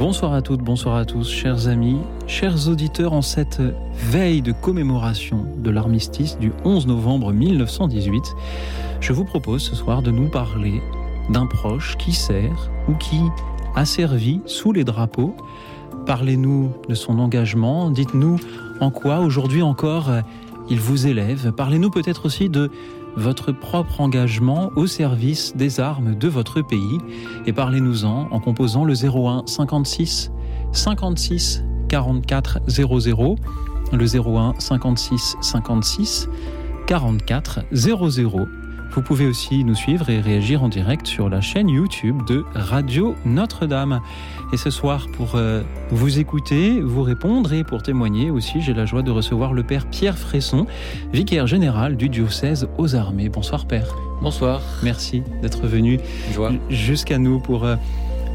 Bonsoir à toutes, bonsoir à tous, chers amis, chers auditeurs, en cette veille de commémoration de l'armistice du 11 novembre 1918, je vous propose ce soir de nous parler d'un proche qui sert ou qui a servi sous les drapeaux. Parlez-nous de son engagement, dites-nous en quoi aujourd'hui encore il vous élève, parlez-nous peut-être aussi de votre propre engagement au service des armes de votre pays et parlez-nous-en en composant le 01 56 56 44 00 le 01 56 56 44 00 vous pouvez aussi nous suivre et réagir en direct sur la chaîne YouTube de Radio Notre-Dame. Et ce soir, pour euh, vous écouter, vous répondre et pour témoigner aussi, j'ai la joie de recevoir le Père Pierre Fresson, vicaire général du diocèse aux armées. Bonsoir Père. Bonsoir. Merci d'être venu jusqu'à nous pour... Euh,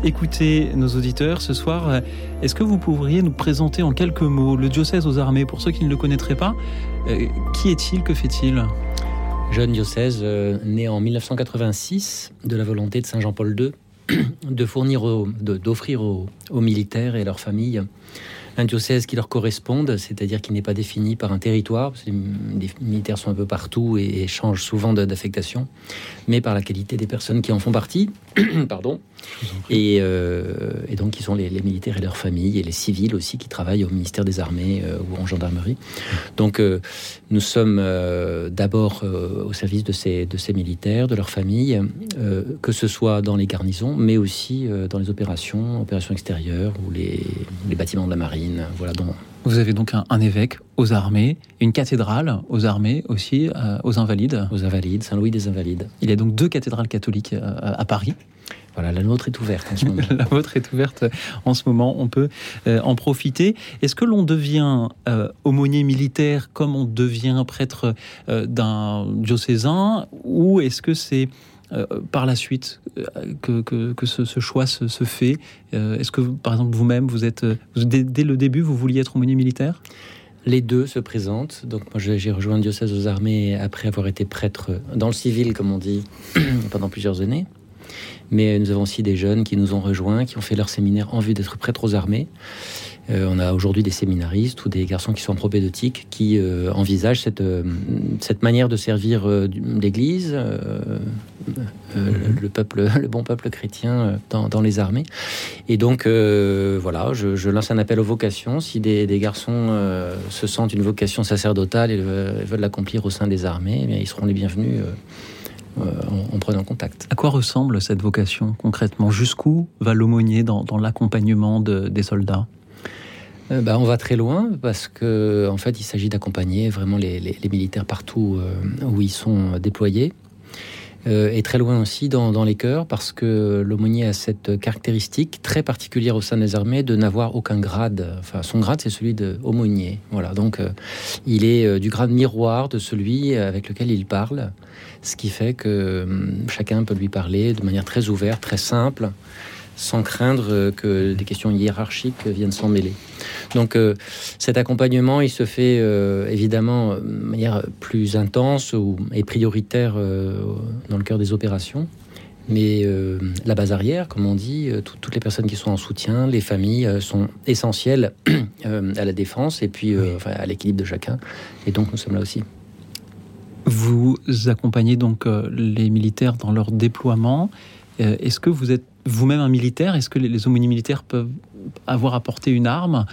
écouter nos auditeurs ce soir. Est-ce que vous pourriez nous présenter en quelques mots le diocèse aux armées pour ceux qui ne le connaîtraient pas euh, Qui est-il Que fait-il? Jeune diocèse euh, né en 1986 de la volonté de Saint Jean-Paul II de fournir, d'offrir aux, militaires et leurs familles un diocèse qui leur corresponde, c'est-à-dire qui n'est pas défini par un territoire, parce les militaires sont un peu partout et, changent souvent d'affectation, mais par la qualité des personnes qui en font partie, pardon, euh, et, donc qui sont les, militaires et leurs familles, et les civils aussi qui travaillent au ministère des Armées euh, ou en gendarmerie. Donc euh, nous sommes d'abord au service de ces, de ces militaires, de leurs familles, que ce soit dans les garnisons, mais aussi dans les opérations, opérations extérieures ou les, les bâtiments de la marine voilà, Vous avez donc un, évêque aux armées, une cathédrale aux armées aussi, euh, aux invalides. Aux invalides, Saint-Louis des Invalides. Il y a donc deux cathédrales catholiques euh, à Paris. Voilà, la nôtre est ouverte en ce moment. la vôtre est ouverte en ce moment, on peut euh, en profiter. Est-ce que l'on devient aumônier militaire comme on devient prêtre d'un diocésain ou est-ce que c'est euh, par la suite euh, que, ce, choix se, fait euh, Est-ce que, par exemple, vous-même, vous êtes dès, le début, vous vouliez être aumônier militaire? Les deux se présentent. Donc moi j'ai rejoint le diocèse aux armées après avoir été prêtre dans le civil, comme on dit, pendant plusieurs années. Mais nous avons aussi des jeunes qui nous ont rejoints, qui ont fait leur séminaire en vue d'être prêtres aux armées. Euh, on a aujourd'hui des séminaristes ou des garçons qui sont en propédeutique qui euh, envisagent cette, euh, cette manière de servir l'Église, mhm. le peuple, le bon peuple chrétien dans, les armées. Et donc voilà, je, lance un appel aux vocations. Si des, garçons se sentent une vocation sacerdotale et veulent l'accomplir au sein des armées, eh ils seront les bienvenus. En, prenant contact. À quoi ressemble cette vocation concrètement? Jusqu'où va l'aumônier dans, l'accompagnement des soldats? Euh, bah, on va très loin parce que en fait, il s'agit d'accompagner vraiment les, militaires partout euh, où ils sont déployés. Euh, et très loin aussi dans, les cœurs parce que l'aumônier a cette caractéristique très particulière au sein des armées de n'avoir aucun grade. Enfin, son grade, c'est celui d'aumônier. Voilà, donc il est du grade miroir de celui avec lequel il parle, ce qui fait que hum, chacun peut lui parler de manière très ouverte, très simple sans craindre que des questions hiérarchiques viennent s'en mêler. Donc euh, cet accompagnement, il se fait euh, évidemment de manière plus intense ou, et prioritaire euh, dans le cœur des opérations. Mais la base arrière, comme on dit, toutes les personnes qui sont en soutien, les familles sont essentielles à la défense et puis à l'équilibre de chacun. Et donc nous sommes là aussi. Vous accompagnez donc les militaires dans leur déploiement. Est-ce que vous êtes vous-même un militaire Est-ce que les, aumôniers militaires peuvent avoir apporté une arme?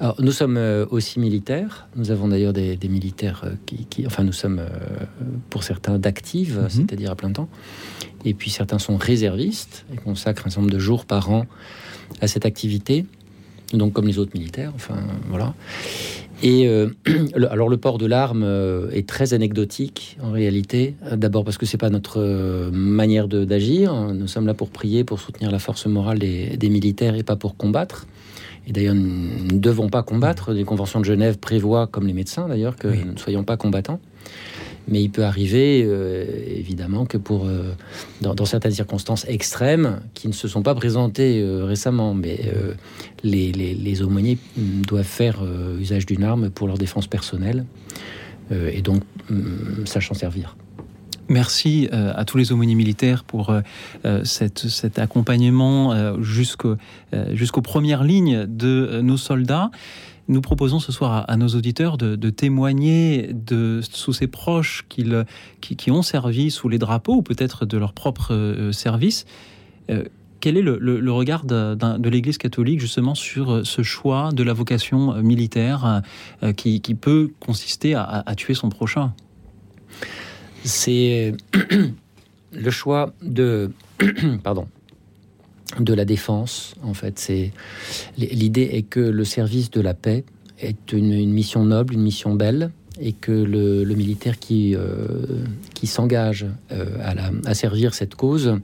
Alors, nous sommes euh, aussi militaires. Nous avons d'ailleurs des, militaires euh, qui, enfin, nous sommes euh, pour certains d'actifs, mhm. c'est-à-dire à plein temps. Et puis certains sont réservistes et consacrent un certain nombre de jours par an à cette activité. Donc, comme les autres militaires, enfin, voilà. Et euh, alors le port de l'arme euh, est très anecdotique en réalité. D'abord parce que c'est pas notre euh, manière d'agir. Nous sommes là pour prier, pour soutenir la force morale des, militaires et pas pour combattre. Et d'ailleurs, nous ne devons pas combattre. Les conventions de Genève prévoient, comme les médecins d'ailleurs, que nous ne soyons pas combattants. Mais il peut arriver, euh, évidemment, que pour, euh, dans, certaines circonstances extrêmes, qui ne se sont pas présentées euh, récemment, mais les, aumôniers doivent faire usage d'une arme pour leur défense personnelle, et donc mm, sachant servir. Merci à tous les aumôniers militaires pour cet accompagnement jusqu'aux premières lignes de nos soldats. Nous proposons ce soir à, nos auditeurs de, témoigner de, sous ces proches qui, qui, ont servi sous les drapeaux ou peut-être de leur propre euh, service. Euh, quel est le, regard de, l'Église catholique justement sur euh, ce choix de la vocation militaire qui, peut consister à tuer son prochain? C'est le choix de pardon de la défense. En fait, c'est l'idée est que le service de la paix est une, mission noble, une mission belle, et que le, militaire qui euh, qui s'engage euh, à, servir cette cause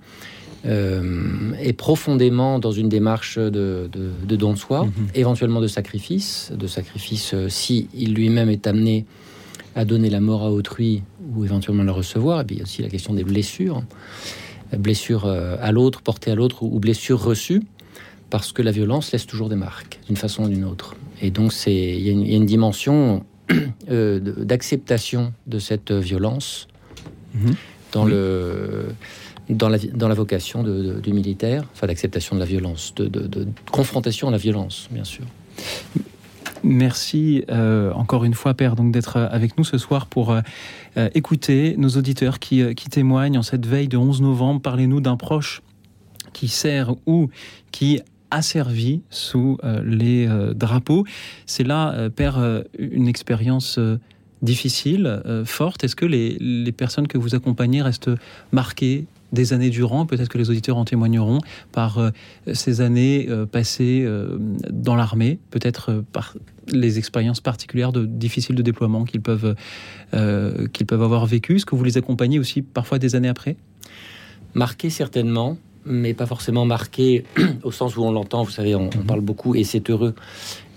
euh, est profondément dans une démarche de, don de soi, mhm. éventuellement de sacrifice, de sacrifice si il lui-même est amené à donner la mort à autrui ou éventuellement la recevoir. Et puis il y a aussi la question des blessures blessure euh, à l'autre, portée à l'autre ou blessure reçue, parce que la violence laisse toujours des marques, d'une façon ou d'une autre. Et donc, il y, a une dimension euh, d'acceptation de cette violence mhm. dans, le, dans, la, dans la vocation du militaire, enfin d'acceptation de la violence, de, de, confrontation à la violence, bien sûr. Merci euh, encore une fois, Père, donc d'être avec nous ce soir pour euh, écoutez nos auditeurs qui, euh, qui témoignent en cette veille de 11 novembre. Parlez-nous d'un proche qui sert ou qui a servi sous euh, les drapeaux. C'est là, Père, une expérience difficile, forte. Est-ce que les, personnes que vous accompagnez restent marquées des années durant, peut-être que les auditeurs en témoigneront, par euh, ces années euh, passées euh, dans l'armée, peut-être par les expériences particulières de, difficiles de déploiement qu'ils peuvent, qu'ils peuvent avoir vécues. Est-ce que vous les accompagnez aussi parfois des années après? Marqué certainement, mais pas forcément marqué au sens où on l'entend. Vous savez, on, mhm. parle beaucoup, et c'est heureux,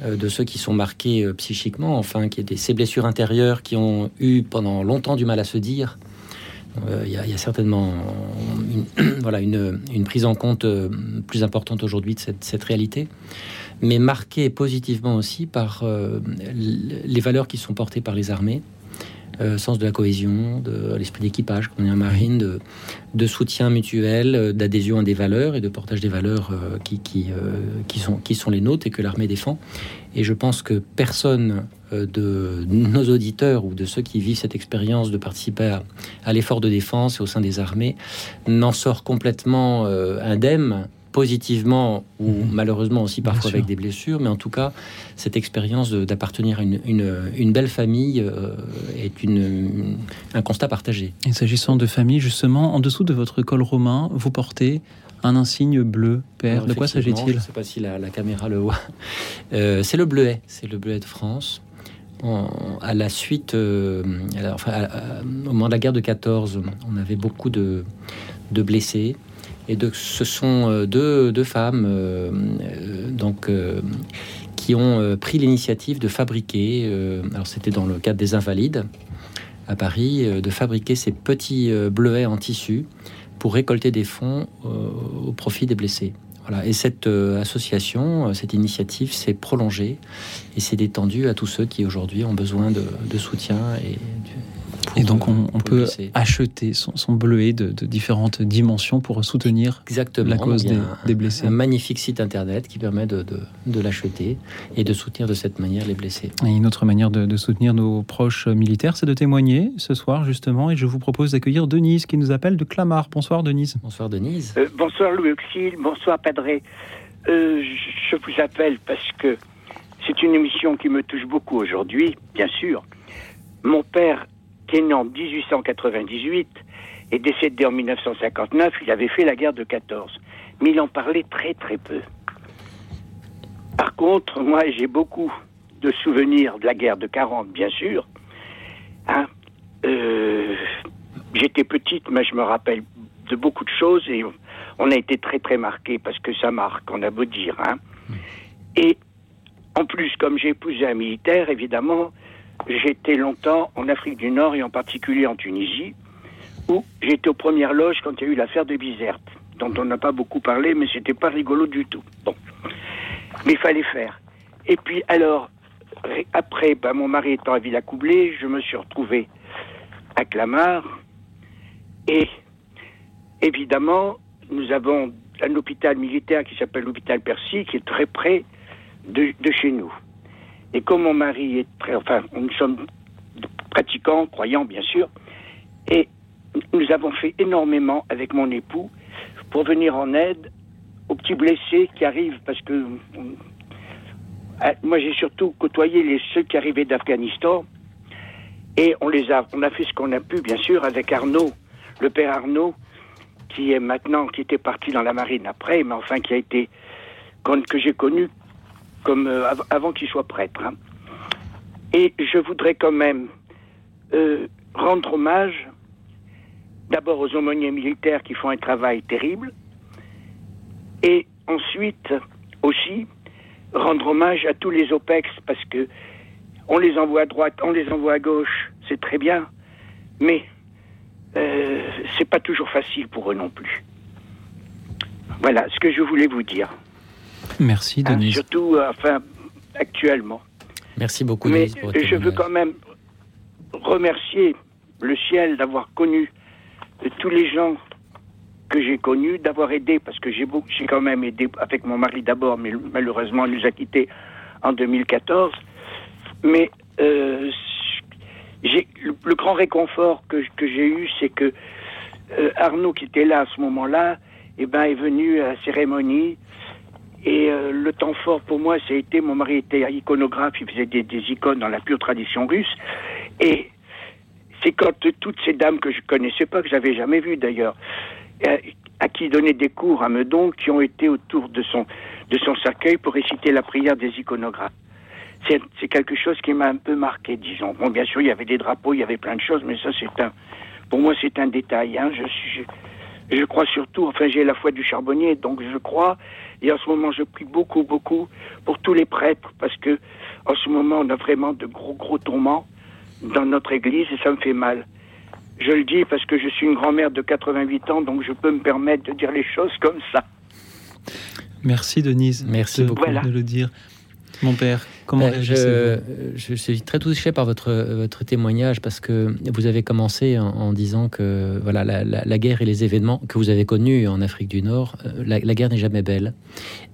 de ceux qui sont marqués psychiquement, enfin, qui des ces blessures intérieures qui ont eu pendant longtemps du mal à se dire euh, il y, a certainement une, voilà, une, prise en compte euh, plus importante aujourd'hui de cette, réalité, mais marquée positivement aussi par euh, les valeurs qui sont portées par les armées, sens de la cohésion, de l'esprit d'équipage, comme on est en marine, de, de soutien mutuel, d'adhésion à des valeurs et de portage des valeurs qui, qui, qui, sont, qui sont les nôtres et que l'armée défend. Et je pense que personne de nos auditeurs ou de ceux qui vivent cette expérience de participer à, l'effort de défense et au sein des armées n'en sort complètement euh, indemne positivement ou mhm. malheureusement aussi parfois avec des blessures, mais en tout cas, cette expérience d'appartenir à une, belle famille euh, est une, un constat partagé. Et s'agissant de famille, justement, en dessous de votre col romain, vous portez un insigne bleu, père. de quoi s'agit-il? Je ne sais pas si la, caméra le voit. c'est le bleuet, c'est le bleuet de France à la suite, euh, au moment de la guerre de 14, on avait beaucoup de, blessés. Et de, ce sont euh, deux, femmes euh, donc, qui ont pris l'initiative de fabriquer, alors c'était dans le cadre des Invalides à Paris, de fabriquer ces petits bleuets en tissu pour récolter des fonds au profit des blessés. Et cette euh, association, euh, cette initiative s'est prolongée et s'est détendue à tous ceux qui aujourd'hui ont besoin de, soutien et et donc on, peut acheter son, son bleuet de, différentes dimensions pour soutenir la cause des, blessés. Un magnifique site internet qui permet de, l'acheter et de soutenir de cette manière les blessés. Et une autre manière de, soutenir nos proches militaires, c'est de témoigner ce soir justement. Et je vous propose d'accueillir Denise qui nous appelle de Clamart. Bonsoir Denise. Bonsoir Denise. Euh, bonsoir Louis Auxil, bonsoir Padré. Euh, je vous appelle parce que c'est une émission qui me touche beaucoup aujourd'hui, bien sûr. Mon père né en 1898 et décédé en 1959, il avait fait la guerre de 14. Mais il en parlait très très peu. Par contre, moi j'ai beaucoup de souvenirs de la guerre de 40, bien sûr. Hein. Euh, j'étais petite, mais je me rappelle de beaucoup de choses et on a été très très marqués parce que ça marque, on a beau dire. Hein. Et en plus, comme j'ai épousé un militaire, évidemment, j'étais longtemps en Afrique du Nord et en particulier en Tunisie, où j'étais aux premières loges quand il y a eu l'affaire de Bizerte, dont on n'a pas beaucoup parlé, mais c'était pas rigolo du tout. Bon. Mais il fallait faire. Et puis, alors, après, ben, mon mari étant à Villacoublay, je me suis retrouvé à Clamart. Et évidemment, nous avons un hôpital militaire qui s'appelle l'hôpital Percy, qui est très près de, chez nous. Et comme mon mari est très, enfin, nous sommes pratiquants, croyants bien sûr, et nous avons fait énormément avec mon époux pour venir en aide aux petits blessés qui arrivent parce que euh, moi j'ai surtout côtoyé les ceux qui arrivaient d'Afghanistan et on les a on a fait ce qu'on a pu bien sûr avec Arnaud le père Arnaud qui est maintenant qui était parti dans la marine après mais enfin qui a été que j'ai connu comme euh, avant qu'il soit prêtre hein. et je voudrais quand même euh, rendre hommage d'abord aux aumôniers militaires qui font un travail terrible, et ensuite aussi rendre hommage à tous les OPEX parce que on les envoie à droite, on les envoie à gauche, c'est très bien, mais euh, c'est pas toujours facile pour eux non plus. Voilà ce que je voulais vous dire. Merci, hein, Denis. surtout, euh, enfin, actuellement. Merci beaucoup, Mais je veux quand même remercier le ciel d'avoir connu de tous les gens que j'ai connus, d'avoir aidé, parce que j'ai quand même aidé avec mon mari d'abord, mais malheureusement il nous a quittés en 2014. Mais euh, le, grand réconfort que, que j'ai eu, c'est que euh, Arnaud, qui était là à ce moment-là, eh ben, est venu à la cérémonie. Et euh, le temps fort pour moi, ça a été, mon mari était iconographe, il faisait des, icônes dans la pure tradition russe. Et c'est quand toutes ces dames que je connaissais pas, que j'avais jamais vues d'ailleurs, euh, à qui donnait des cours à Meudon, qui ont été autour de son, de son cercueil pour réciter la prière des iconographes. C'est quelque chose qui m'a un peu marqué, disons. Bon, bien sûr, il y avait des drapeaux, il y avait plein de choses, mais ça, c'est un, pour moi, c'est un détail. Hein. Je, je, je, crois surtout, enfin, j'ai la foi du charbonnier, donc je crois, et en ce moment, je prie beaucoup, beaucoup pour tous les prêtres, parce que en ce moment, on a vraiment de gros, gros tourments dans notre église et ça me fait mal. Je le dis parce que je suis une grand-mère de 88 ans, donc je peux me permettre de dire les choses comme ça. Merci Denise. Merci beaucoup de le dire. Mon père, comment ben, je, je, suis très touché par votre, votre témoignage parce que vous avez commencé en, disant que voilà la, guerre et les événements que vous avez connus en Afrique du Nord, euh, la, guerre n'est jamais belle.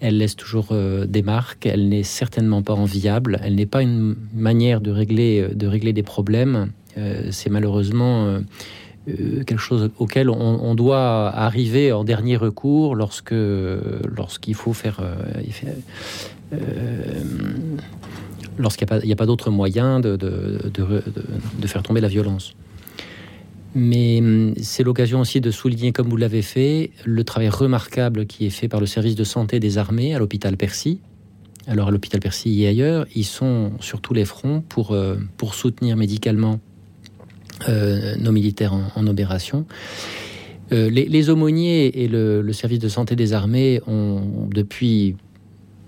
Elle laisse toujours euh, des marques. Elle n'est certainement pas enviable. Elle n'est pas une manière de régler, de régler des problèmes. Euh, c'est malheureusement quelque chose auquel on, doit arriver en dernier recours lorsque lorsqu'il faut faire, euh, lorsqu'il n'y a pas, d'autre moyen de, faire tomber la violence. Mais hum, c'est l'occasion aussi de souligner, comme vous l'avez fait, le travail remarquable qui est fait par le service de santé des armées à l'hôpital Percy. Alors à l'hôpital Percy et ailleurs, ils sont sur tous les fronts pour, euh, soutenir médicalement euh, nos militaires en, opération. les, aumôniers et le, service de santé des armées ont depuis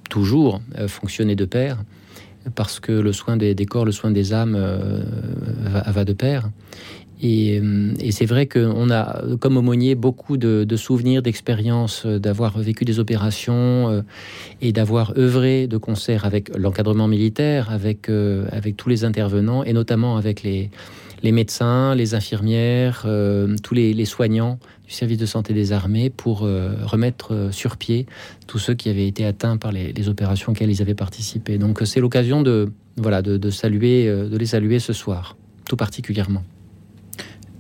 toujours euh, fonctionner de pair, parce que le soin des, corps, le soin des âmes euh, va, de pair. Euh, et, c'est vrai qu'on a, comme aumônier, beaucoup de, souvenirs, d'expériences, d'avoir vécu des opérations et d'avoir œuvré de concert avec l'encadrement militaire, avec tous les intervenants et notamment avec les, les médecins, les infirmières, tous les, soignants du service de santé des armées pour euh, remettre euh, sur pied tous ceux qui avaient été atteints par les, opérations auxquelles ils avaient participé. Donc c'est l'occasion de, voilà, de, saluer, euh, de les saluer ce soir, tout particulièrement.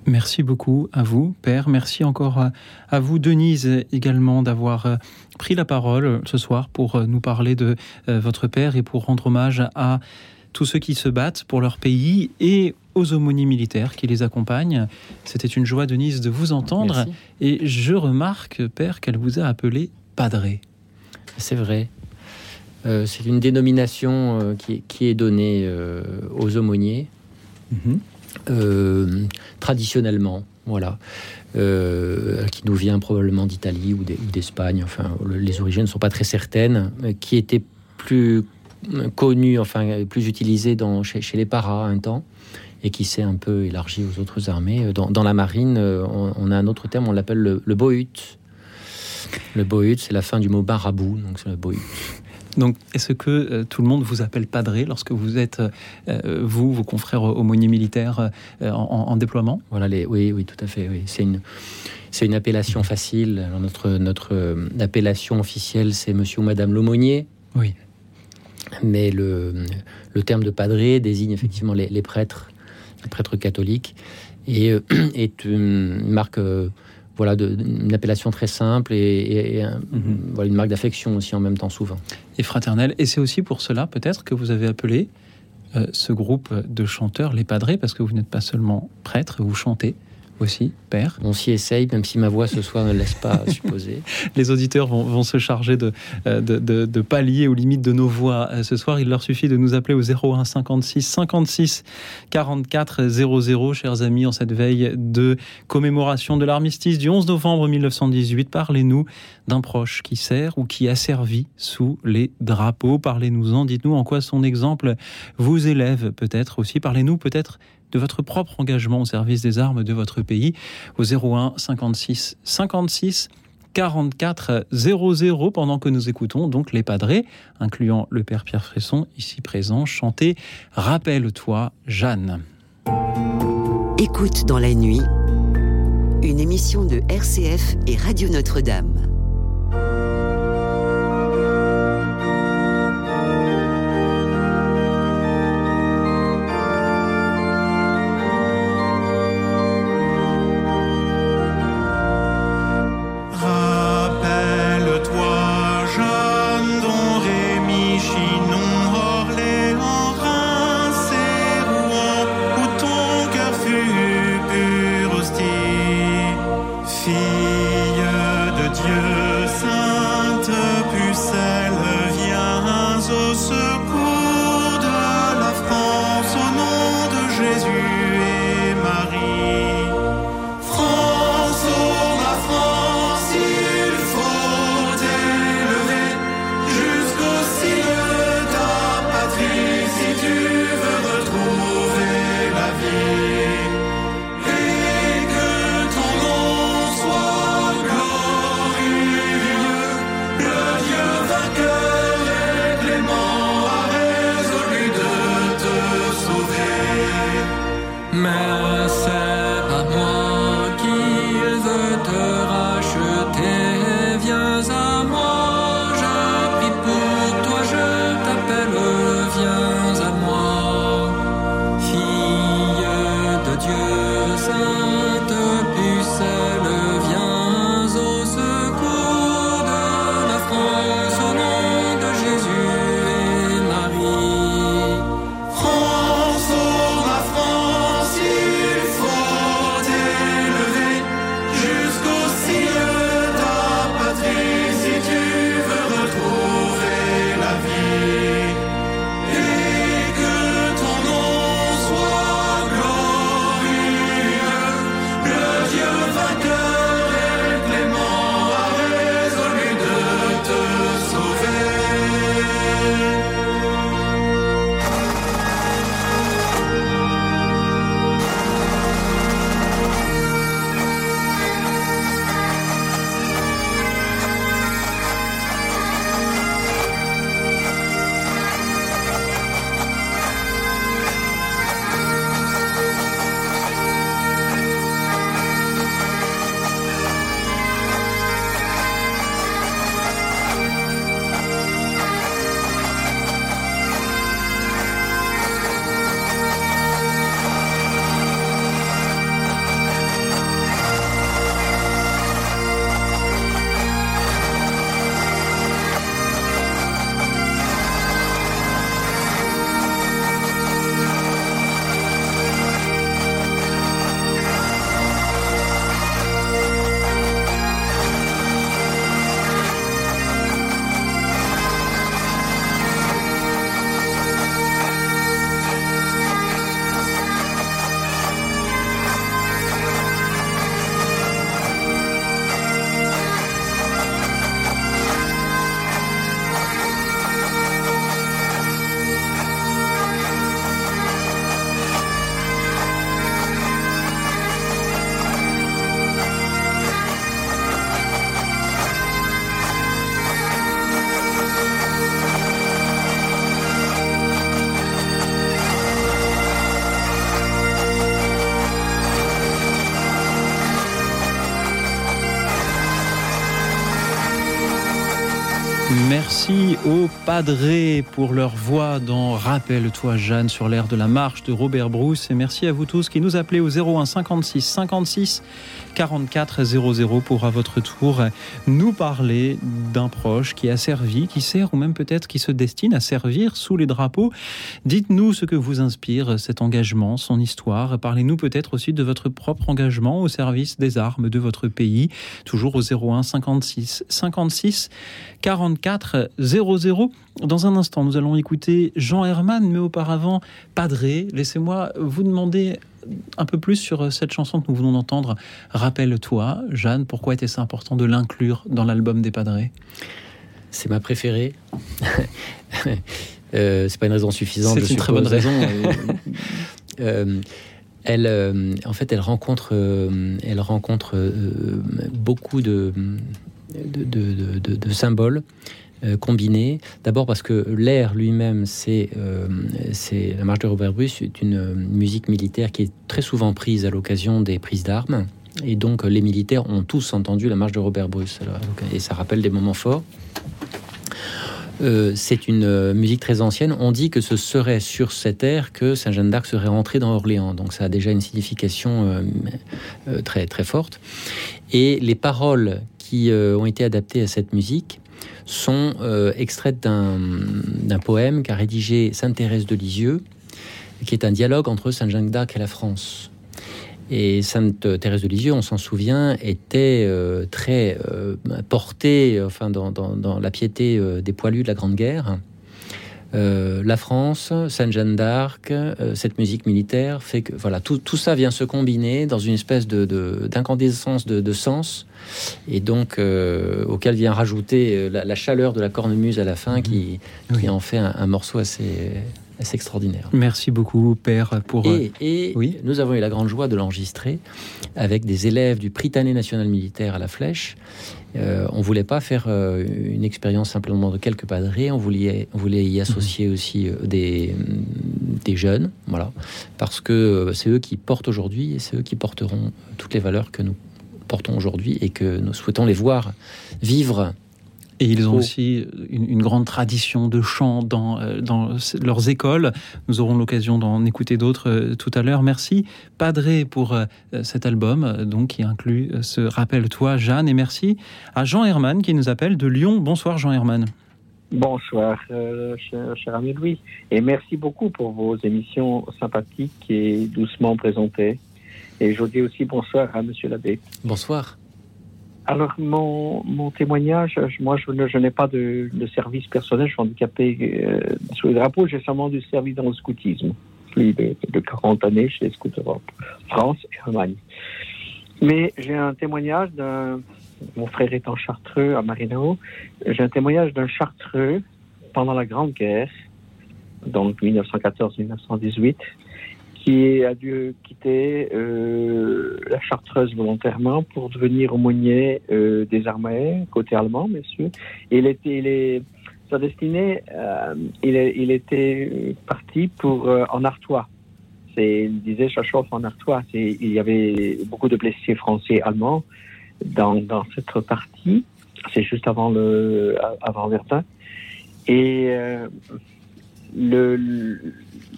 Merci beaucoup à vous, Père. Merci encore à, vous, Denise, également, d'avoir pris la parole ce soir pour nous parler de votre Père et pour rendre hommage à tous ceux qui se battent pour leur pays et aux aumôniers militaires qui les accompagnent. C'était une joie, Denise, de vous entendre. Et je remarque, Père, qu'elle vous a appelé Padré. C'est vrai. Euh, c'est une dénomination euh, qui, est donnée euh, aux aumôniers, mhm. traditionnellement, voilà, qui nous vient probablement d'Italie ou d'Espagne, enfin, les origines ne sont pas très certaines, qui était plus connu, enfin plus utilisé dans, chez, les paras un temps et qui s'est un peu élargi aux autres armées. Dans, la marine, on, a un autre terme, on l'appelle le, le bohut. Le bohut, c'est la fin du mot barabou, donc c'est le bohut. Donc, est-ce que euh, tout le monde vous appelle padré lorsque vous êtes, euh, vous, vos confrères aumôniers militaires, euh, en, déploiement? Voilà, les, oui, oui, tout à fait. Oui. C'est une, c'est une appellation facile. Alors notre, notre appellation officielle, c'est Monsieur ou Madame l'aumônier. Oui. Mais le, le terme de padré désigne effectivement les, les prêtres catholiques, et est une marque voilà, de, une appellation très simple et, mhm. voilà, une marque d'affection aussi en même temps souvent. Et fraternelle. Et c'est aussi pour cela peut-être que vous avez appelé euh, ce groupe de chanteurs les padrés, parce que vous n'êtes pas seulement prêtre, vous chantez aussi, Père On s'y essaye, même si ma voix ce soir ne laisse pas supposer. Les auditeurs vont, se charger euh, de, de, pallier aux limites de nos voix. Euh, ce soir, il leur suffit de nous appeler au 01 56 56 44 00, chers amis, en cette veille de commémoration de l'armistice du 11 novembre 1918. Parlez-nous d'un proche qui sert ou qui a servi sous les drapeaux. Parlez-nous-en, dites-nous en quoi son exemple vous élève peut-être aussi. Parlez-nous peut-être de votre propre engagement au service des armes de votre pays au 01 56 56 44 00 pendant que nous écoutons donc les padrés, incluant le père Pierre Fresson ici présent, chanter Rappelle-toi Jeanne. Écoute dans la nuit, une émission de RCF et Radio Notre-Dame. Pour leur voix dans Rappelle-toi Jeanne sur l'air de la marche de Robert Bruce. Et merci à vous tous qui nous appelez au 01 56 56 44 00 pour à votre tour nous parler d'un proche qui a servi, qui sert ou même peut-être qui se destine à servir sous les drapeaux. Dites-nous ce que vous inspire cet engagement, son histoire. Parlez-nous peut-être aussi de votre propre engagement au service des armes de votre pays. Toujours au 01 56 56 44 00. Dans un instant, nous allons écouter Jean Herman, mais auparavant, Padré. Laissez-moi vous demander un peu plus sur cette chanson que nous venons d'entendre. Rappelle-toi, Jeanne, pourquoi était-ce important de l'inclure dans l'album des Padrés? C'est ma préférée. euh, c'est pas une raison suffisante. C'est une très bonne raison. euh, elle, euh, en fait, elle rencontre, euh, elle rencontre euh, beaucoup de, de, de, de, de symboles euh, combinés. D'abord parce que l'air lui-même, c'est c'est la marche de Robert Bruce, c'est une musique militaire qui est très souvent prise à l'occasion des prises d'armes. Et donc, les militaires ont tous entendu la marche de Robert Bruce. Et ça rappelle des moments forts. Euh, c'est une euh, musique très ancienne. On dit que ce serait sur cette air que Saint Jeanne d'Arc serait rentré dans Orléans. Donc ça a déjà une signification euh, euh, très très forte. Et les paroles qui euh, ont été adaptées à cette musique sont euh, extraites d'un poème qu'a rédigé Sainte Thérèse de Lisieux, qui est un dialogue entre Saint Jeanne d'Arc et la France. Et Sainte Thérèse de Lisieux, on s'en souvient, était euh, très euh, portée enfin, dans, la piété euh, des poilus de la Grande Guerre. Euh, la France, Sainte Jeanne d'Arc, euh, cette musique militaire fait que voilà tout, tout, ça vient se combiner dans une espèce de d'incandescence de, de, de, sens et donc euh, auquel vient rajouter la, la, chaleur de la cornemuse à la fin qui, oui. qui en fait un, un morceau assez c'est extraordinaire. Merci beaucoup, Père, pour... Et, et oui nous avons eu la grande joie de l'enregistrer avec des élèves du Prytanée national militaire à la Flèche. Euh, on voulait pas faire euh, une expérience simplement de quelques padrés, on voulait, on voulait y associer mmh. aussi euh, des, des jeunes, voilà, parce que c'est eux qui portent aujourd'hui et c'est eux qui porteront toutes les valeurs que nous portons aujourd'hui et que nous souhaitons les voir vivre et ils ont aussi une, une, grande tradition de chant dans, euh, dans leurs écoles. Nous aurons l'occasion d'en écouter d'autres euh, tout à l'heure. Merci, Padré, pour euh, cet album donc, qui inclut ce Rappelle-toi, Jeanne. Et merci à Jean Herman qui nous appelle de Lyon. Bonsoir, Jean Herman. Bonsoir, euh, cher, cher, ami Louis. Et merci beaucoup pour vos émissions sympathiques et doucement présentées. Et je dis aussi bonsoir à Monsieur l'abbé. Bonsoir. Alors, mon, mon témoignage, moi, je, je n'ai pas de, de, service personnel, je suis handicapé euh, sous les drapeaux, j'ai seulement du service dans le scoutisme, plus de, de 40 années chez les Scouts Europe, France et Allemagne. Mais j'ai un témoignage d'un, mon frère est en chartreux à Marino, j'ai un témoignage d'un chartreux pendant la Grande Guerre, donc 1914-1918, qui a dû quitter euh, la Chartreuse volontairement pour devenir aumônier euh, des armées côté allemand, bien sûr. Il était, il est, sa destinée, euh, il, est, il, était parti pour euh, en Artois. C'est, il disait Chachoff en Artois. Il y avait beaucoup de blessés français et allemands dans, cette partie. C'est juste avant le, avant Verdun. Et le, le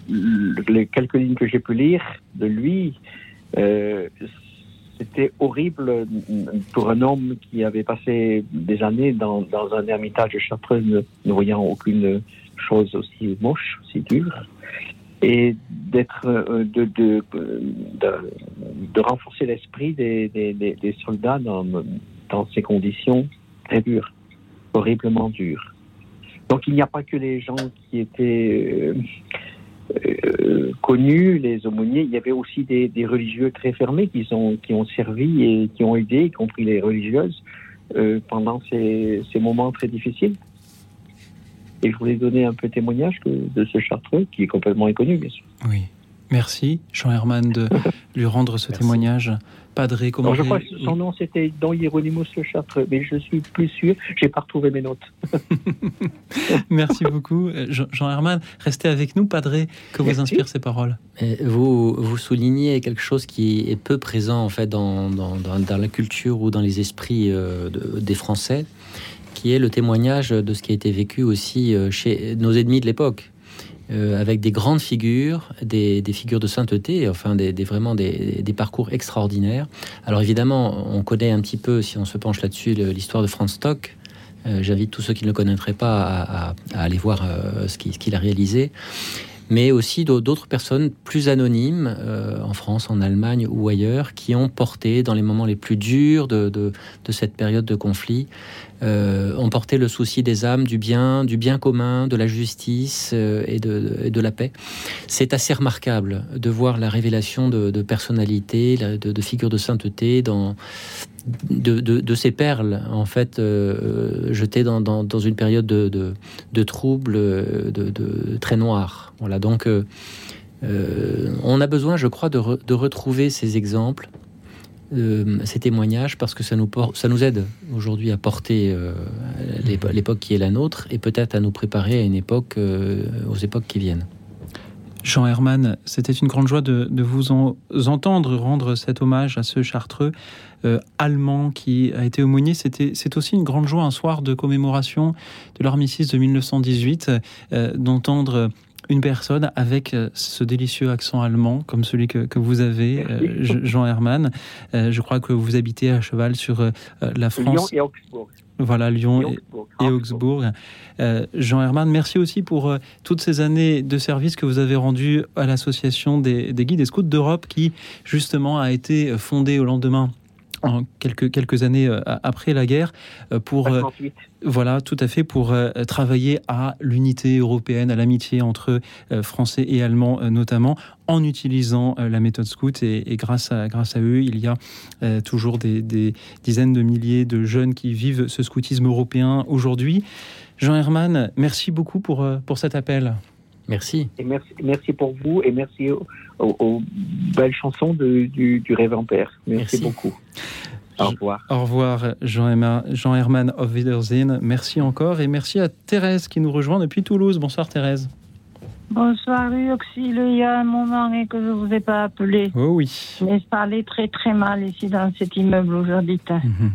les quelques lignes que j'ai pu lire de lui, euh, c'était horrible pour un homme qui avait passé des années dans, un ermitage de Chartreuse, ne, voyant aucune chose aussi moche, aussi dure, et d'être euh, de, renforcer l'esprit des, soldats dans, ces conditions très dures, horriblement dures. Donc il n'y a pas que les gens qui étaient euh, connus, les aumôniers, il y avait aussi des, des, religieux très fermés qui, sont, qui ont servi et qui ont aidé, y compris les religieuses, euh, pendant ces, ces, moments très difficiles. Et je voulais donner un peu témoignage de ce chartreux, qui est complètement inconnu, bien sûr. Oui. Merci, Jean Herman, de lui rendre ce Merci. témoignage. Padré, comment Alors, je crois que son nom c'était Don Hieronymus le Chartreux, mais je suis plus sûr, j'ai pas retrouvé mes notes. Merci beaucoup, Jean Herman. Restez avec nous, Padré, que vous inspirent ces paroles? Vous, vous soulignez quelque chose qui est peu présent en fait dans, dans, dans, dans la culture ou dans les esprits euh, de, des Français qui est le témoignage de ce qui a été vécu aussi chez nos ennemis de l'époque. Avec des grandes figures, des, figures de sainteté, enfin des, vraiment des, parcours extraordinaires. Alors évidemment, on connaît un petit peu, si on se penche là-dessus, l'histoire de Franz Stock, euh, j'invite tous ceux qui ne le connaîtraient pas à, aller voir euh, ce qu'il a réalisé mais aussi d'autres personnes plus anonymes euh, en France, en Allemagne ou ailleurs, qui ont porté dans les moments les plus durs de, cette période de conflit, ont porté le souci des âmes, du bien, du bien commun, de la justice et, de, la paix. C'est assez remarquable de voir la révélation de, personnalités, de, figures de sainteté dans, de, ces perles, en fait, euh, jetées dans, une période de, de troubles de, très noirs. Voilà, donc euh, euh, on a besoin, je crois, de, retrouver ces exemples, ces témoignages, parce que ça nous, ça nous aide aujourd'hui à porter l'époque qui est la nôtre et peut-être à nous préparer à une époque, aux époques qui viennent. Jean Herman, c'était une grande joie de, vous entendre rendre cet hommage à ce chartreux euh, allemand qui a été aumônier. c'est aussi une grande joie un soir de commémoration de l'armistice de 1918 euh, d'entendre une personne avec euh, ce délicieux accent allemand, comme celui que, vous avez, Jean Herman. je crois que vous habitez à cheval sur la France. Lyon et Augsbourg. Voilà, Lyon et, Augsbourg. Jean Herman, merci aussi pour toutes ces années de service que vous avez rendues à l'association des, des guides et scouts d'Europe qui, justement, a été fondée au lendemain en quelques, quelques années euh, après la guerre euh, pour euh, voilà tout à fait pour travailler à l'unité européenne, à l'amitié entre Français et Allemands notamment, en utilisant la méthode scout et, grâce à grâce à eux, il y a toujours des, des, dizaines de milliers de jeunes qui vivent ce scoutisme européen aujourd'hui. Jean Herman, merci beaucoup pour pour cet appel. Merci. Et merci, merci pour vous et merci aux, belles chansons du, du Père. Merci, beaucoup. Au revoir. Au revoir, Jean, Jean Herman of Wiedersehen. Merci encore et merci à Thérèse qui nous rejoint depuis Toulouse. Bonsoir Thérèse. Bonsoir Luxil, il y a un moment que je ne vous ai pas appelé. Oh oui. Mais je parlais très très mal ici dans cet immeuble aujourd'hui. Mhm.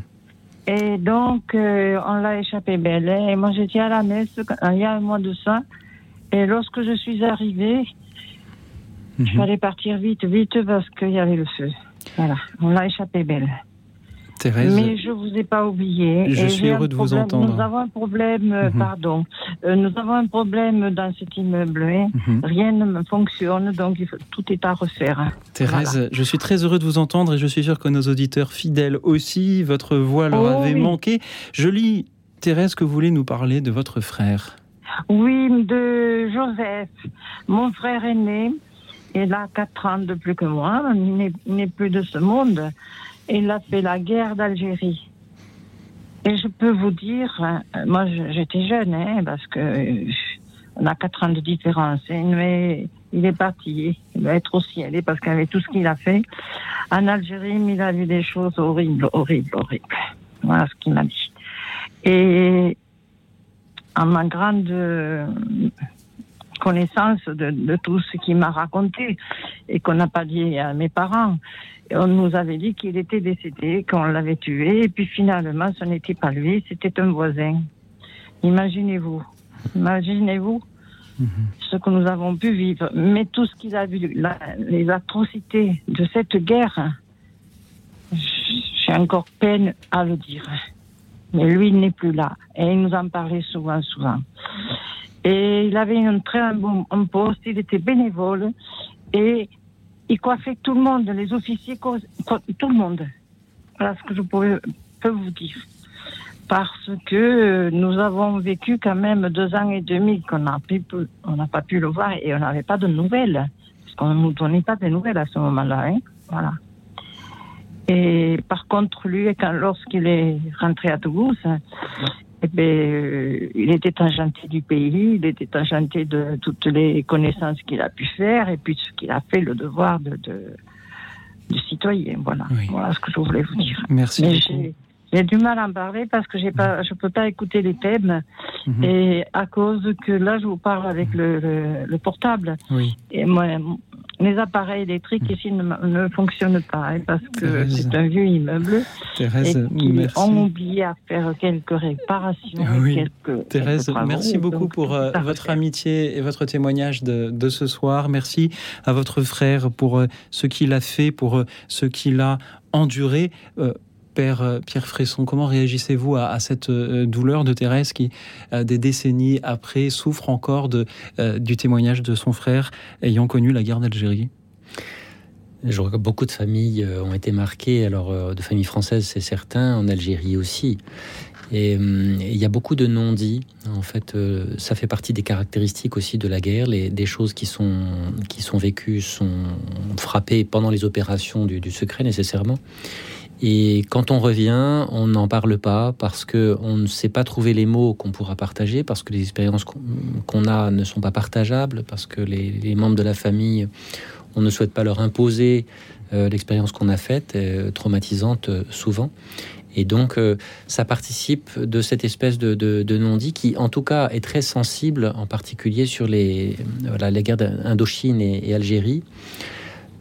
Et donc, euh, on l'a échappé belle. Hein. Et moi, j'étais à la messe il y a un mois de ça. Et lorsque je suis arrivée, je mhm. fallait partir vite, vite parce qu'il y avait le feu. Voilà, on l'a échappé belle. Thérèse. Mais je vous ai pas oublié. Je suis heureux de vous entendre. Nous avons un problème, euh, mhm. pardon. Euh, nous avons un problème dans cet immeuble. Hein. Mhm. Rien ne fonctionne, donc tout est à refaire. Thérèse, je suis très heureux de vous entendre et je suis sûr que nos auditeurs fidèles aussi, votre voix leur oh avait manqué. Je lis, Thérèse, que vous voulez nous parler de votre frère. Oui, de Joseph, mon frère aîné. Il a 4 ans de plus que moi. Il n'est plus de ce monde. Il a fait la guerre d'Algérie. Et je peux vous dire, euh, moi j'étais jeune, hein, parce que euh, on a 4 ans de différence, hein, mais il est parti. Il doit être au ciel, parce qu'avec tout ce qu'il a fait, en Algérie, il a vu des choses horribles, horribles, horribles. Voilà ce qu'il m'a dit. Et à ma grande connaissance de, tout ce qu'il m'a raconté et qu'on n'a pas dit à mes parents. on nous avait dit qu'il était décédé, qu'on l'avait tué, et puis finalement, ce n'était pas lui, c'était un voisin. Imaginez-vous, imaginez-vous ce que nous avons pu vivre. Mais tout ce qu'il a vu, les atrocités de cette guerre, j'ai encore peine à le dire. Mais lui, il n'est plus là. Et il nous en parlait souvent, souvent. Et il avait un très bon poste, il était bénévole et il coiffait tout le monde, les officiers, tout le monde. Voilà ce que je peux, vous dire. Parce que nous avons vécu quand même deux ans et demi qu'on n'a pas pu le voir et on n'avait pas de nouvelles. Parce qu'on ne nous donnait pas de nouvelles à ce moment-là. Hein. Voilà. Et par contre, lui, quand, lorsqu'il est rentré à Toulouse, eh bien, euh, il était enchanté du pays, il était enchanté de toutes les connaissances qu'il a pu faire et puis ce qu'il a fait le devoir de, de, citoyen. Voilà. voilà ce que je voulais vous dire. Merci. J'ai du mal à en parler parce que j'ai pas, je peux pas écouter les thèmes mhm. et à cause que là je vous parle avec le, le, portable. Oui. Et moi, les appareils électriques ici ne, ne fonctionnent pas hein, parce que c'est un vieux immeuble. Thérèse, et merci. ont oublié à faire quelques réparations. Oui. Quelques, Thérèse, quelques travaux, merci beaucoup pour euh, votre amitié et votre témoignage de, de ce soir. Merci à votre frère pour euh, ce qu'il a fait, pour euh, ce qu'il a enduré. Père euh, Pierre Fresson, comment réagissez-vous à, cette euh, douleur de Thérèse qui, euh, des décennies après, souffre encore du témoignage de son frère ayant connu la guerre d'Algérie? Je beaucoup de familles ont été marquées, alors de familles françaises c'est certain, en Algérie aussi. Et hum, il y a beaucoup de non-dits. En fait, ça fait partie des caractéristiques aussi de la guerre. Les, des choses qui sont, vécues sont frappées pendant les opérations du secret nécessairement. Et quand on revient, on n'en parle pas parce que on ne sait pas trouver les mots qu'on pourra partager, parce que les expériences qu'on qu'on a ne sont pas partageables, parce que les, membres de la famille, on ne souhaite pas leur imposer euh, l'expérience qu'on a faite, euh, traumatisante euh, souvent. Et donc, ça participe de cette espèce de, non-dit qui, en tout cas, est très sensible, en particulier sur les, voilà, les guerres d'Indochine et Algérie.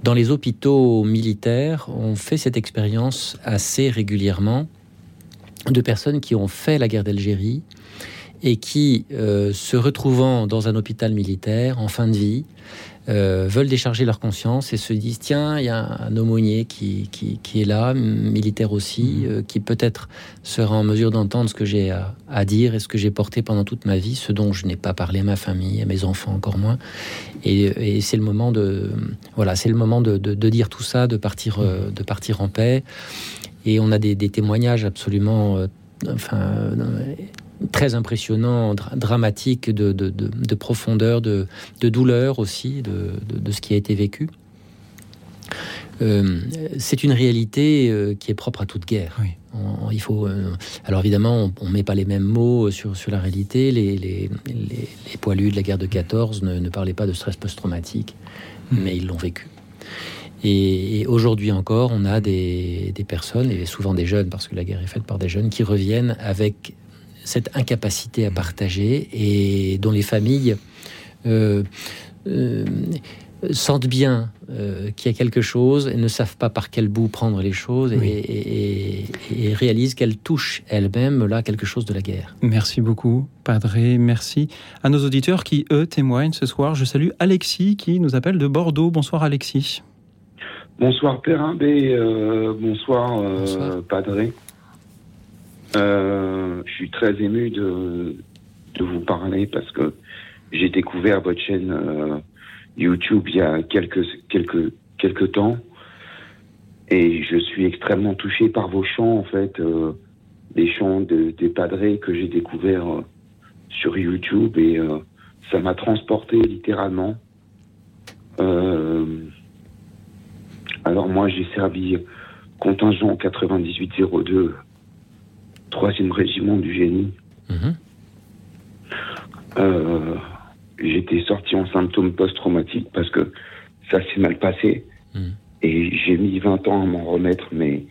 Dans les hôpitaux militaires, on fait cette expérience assez régulièrement de personnes qui ont fait la guerre d'Algérie et qui, euh, se retrouvant dans un hôpital militaire en fin de vie, euh, veulent décharger leur conscience et se disent tiens, il y a un aumônier qui, qui, qui est là, militaire aussi, euh, qui peut-être sera en mesure d'entendre ce que j'ai à, à dire et ce que j'ai porté pendant toute ma vie, ce dont je n'ai pas parlé à ma famille, à mes enfants encore moins. Et, et c'est le moment de voilà, c'est le moment de, de, de dire tout ça, de partir, euh, de partir en paix. Et on a des, des témoignages absolument, enfin. Très impressionnants, dra- dramatiques, de, de, de, de profondeur, de, de douleur aussi, de, ce qui a été vécu. Euh, c'est une réalité euh, qui est propre à toute guerre. Oui. On- il faut, euh, alors évidemment, on ne met pas les mêmes mots sur, sur la réalité. Les, les, les, les poilus de la guerre de 14 ne, ne parlaient pas de stress post-traumatique, Mhm. mais ils l'ont vécu. Et, et aujourd'hui encore, on a des, des personnes, et souvent des jeunes, parce que la guerre est faite par des jeunes, qui reviennent avec cette incapacité à partager et dont les familles euh, euh, sentent bien euh, qu'il y a quelque chose et ne savent pas par quel bout prendre les choses et- Oui. et, et- et réalisent qu'elles touchent elles-mêmes là quelque chose de la guerre. Merci beaucoup, Padré. Merci à nos auditeurs qui, eux, témoignent ce soir. Je salue Alexis qui nous appelle de Bordeaux. Bonsoir, Alexis. Bonsoir Perrimbé, euh, bonsoir, euh, Bonsoir. Padré. Euh, je suis très ému de, de vous parler parce que j'ai découvert votre chaîne euh, YouTube il y a quelques, quelques, quelques temps et je suis extrêmement touché par vos chants en fait, euh, les chants de, des Padrés que j'ai découverts euh, sur YouTube et euh, ça m'a transporté littéralement. Euh, alors moi, j'ai servi contingent 9802, 3e régiment du génie. Mhm. Euh, J'étais sorti en symptômes post-traumatiques parce que ça s'est mal passé. Mhm. Et j'ai mis 20 ans à m'en remettre, mais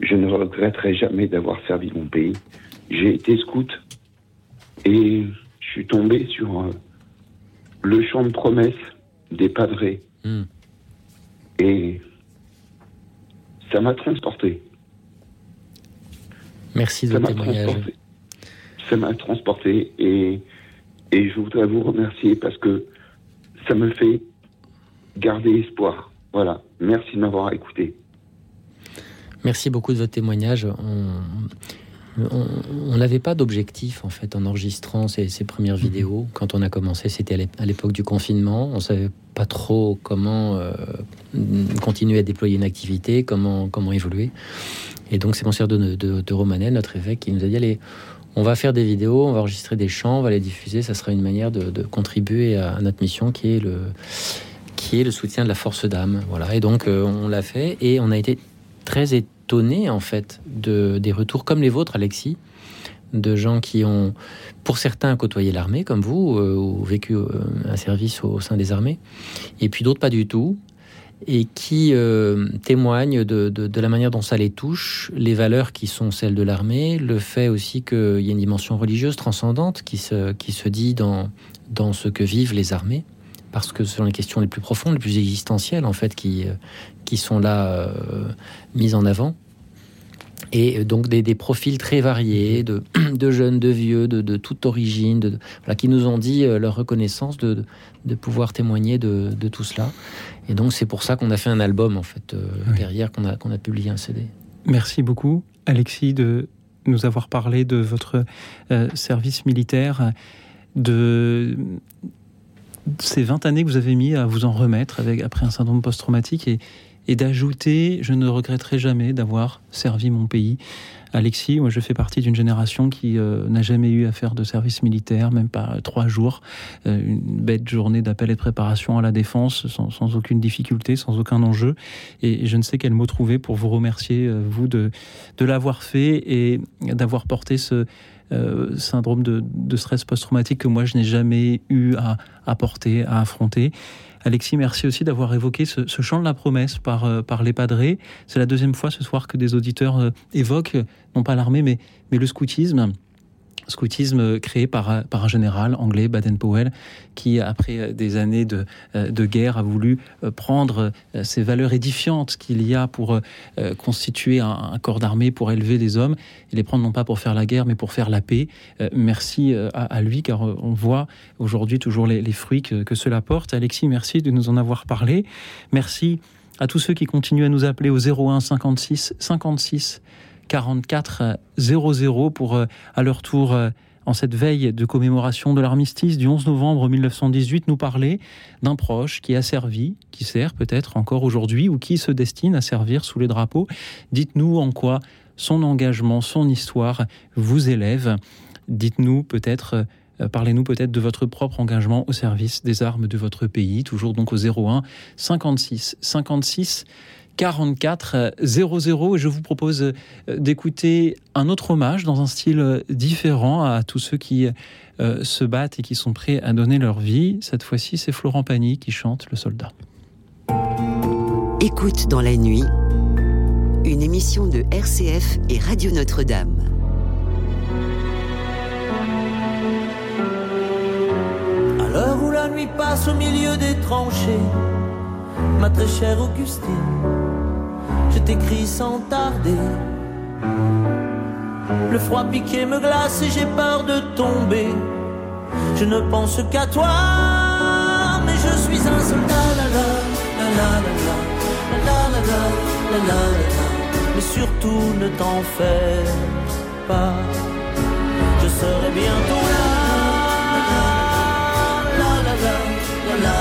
je ne regretterai jamais d'avoir servi mon pays. J'ai été scout et je suis tombé sur euh, le champ de promesses des padrés. Mhm. Et ça m'a transporté. Merci de votre témoignage. transporté. Ça m'a transporté et, et je voudrais vous remercier parce que ça me fait garder espoir. Voilà. Merci de m'avoir écouté. Merci beaucoup de votre témoignage. On on- n'avait pas d'objectif en fait en enregistrant ces, ces premières vidéos. Quand on a commencé, c'était à l'époque du confinement. On savait pas trop comment euh, continuer à déployer une activité, comment comment évoluer. Et donc c'est Monseigneur de, de, Romanet, notre évêque, qui nous a dit allez, on va faire des vidéos, on va enregistrer des chants, on va les diffuser. Ça sera une manière de, contribuer à notre mission qui est le qui est le soutien de la force d'âme. Voilà. Et donc euh, on l'a fait et on a été très étonné en fait de des retours comme les vôtres, Alexis, de gens qui ont, pour certains, côtoyé l'armée comme vous euh, ou vécu euh, un service au, sein des armées, et puis d'autres pas du tout, et qui euh, témoignent de, de- de la manière dont ça les touche, les valeurs qui sont celles de l'armée, le fait aussi qu'il y a une dimension religieuse transcendante qui se, qui se dit dans, dans ce que vivent les armées, parce que ce sont les questions les plus profondes, les plus existentielles, en fait, qui, qui sont là mises en avant et donc des, profils très variés, de, de jeunes, de vieux, de, de toute origine, de, voilà, qui nous ont dit euh, leur reconnaissance de, pouvoir témoigner de, tout cela. Et donc c'est pour ça qu'on a fait un album en fait euh, derrière, qu'on a, qu'on a publié un CD. Merci beaucoup Alexis de nous avoir parlé de votre euh, service militaire, de ces 20 années que vous avez mis à vous en remettre avec, après un syndrome post-traumatique et, et d'ajouter Je ne regretterai jamais d'avoir servi mon pays. Alexis, moi je fais partie d'une génération qui euh, n'a jamais eu à faire de service militaire, même pas trois jours. Euh, une bête journée d'appel et de préparation à la défense sans, aucune difficulté, sans aucun enjeu. Et je ne sais quel mot trouver pour vous remercier, euh, vous, de, l'avoir fait et d'avoir porté ce syndrome de, stress post-traumatique que moi je n'ai jamais eu à porter, à affronter. Alexis, merci aussi d'avoir évoqué ce, ce, chant de la promesse par, euh, les padrés. C'est la deuxième fois ce soir que des auditeurs euh, évoquent, non pas l'armée, mais, mais le scoutisme scoutisme créé par, par un général anglais, Baden-Powell, qui, après des années de, de, guerre, a voulu euh, prendre euh, ces valeurs édifiantes qu'il y a pour euh, constituer un, corps d'armée, pour élever des hommes, et les prendre non pas pour faire la guerre, mais pour faire la paix. Merci à, lui, car on voit aujourd'hui toujours les, fruits que, que, cela porte. Alexis, merci de nous en avoir parlé. Merci à tous ceux qui continuent à nous appeler au 01 56 56 44 00 pour euh, à leur tour euh, en cette veille de commémoration de l'armistice du 11 novembre 1918 nous parler d'un proche qui a servi, qui sert peut-être encore aujourd'hui ou qui se destine à servir sous les drapeaux. Dites-nous en quoi son engagement, son histoire vous élève. Dites-nous peut-être euh, Parlez-nous peut-être de votre propre engagement au service des armes de votre pays, toujours donc au 01 56 56 44 00 et je vous propose euh, d'écouter un autre hommage dans un style euh, différent à tous ceux qui euh, se battent et qui sont prêts à donner leur vie. Cette fois-ci, c'est Florent Pagny qui chante Le soldat. Écoute dans la nuit, une émission de RCF et Radio Notre-Dame. À l'heure où la nuit passe au milieu des tranchées, ma très chère Augustine je t'écris sans tarder. Le froid piqué me glace et j'ai peur de tomber. Je ne pense qu'à toi, mais je suis un soldat. La la la la la la la la la Mais surtout ne t'en fais pas, je serai bientôt là. La la la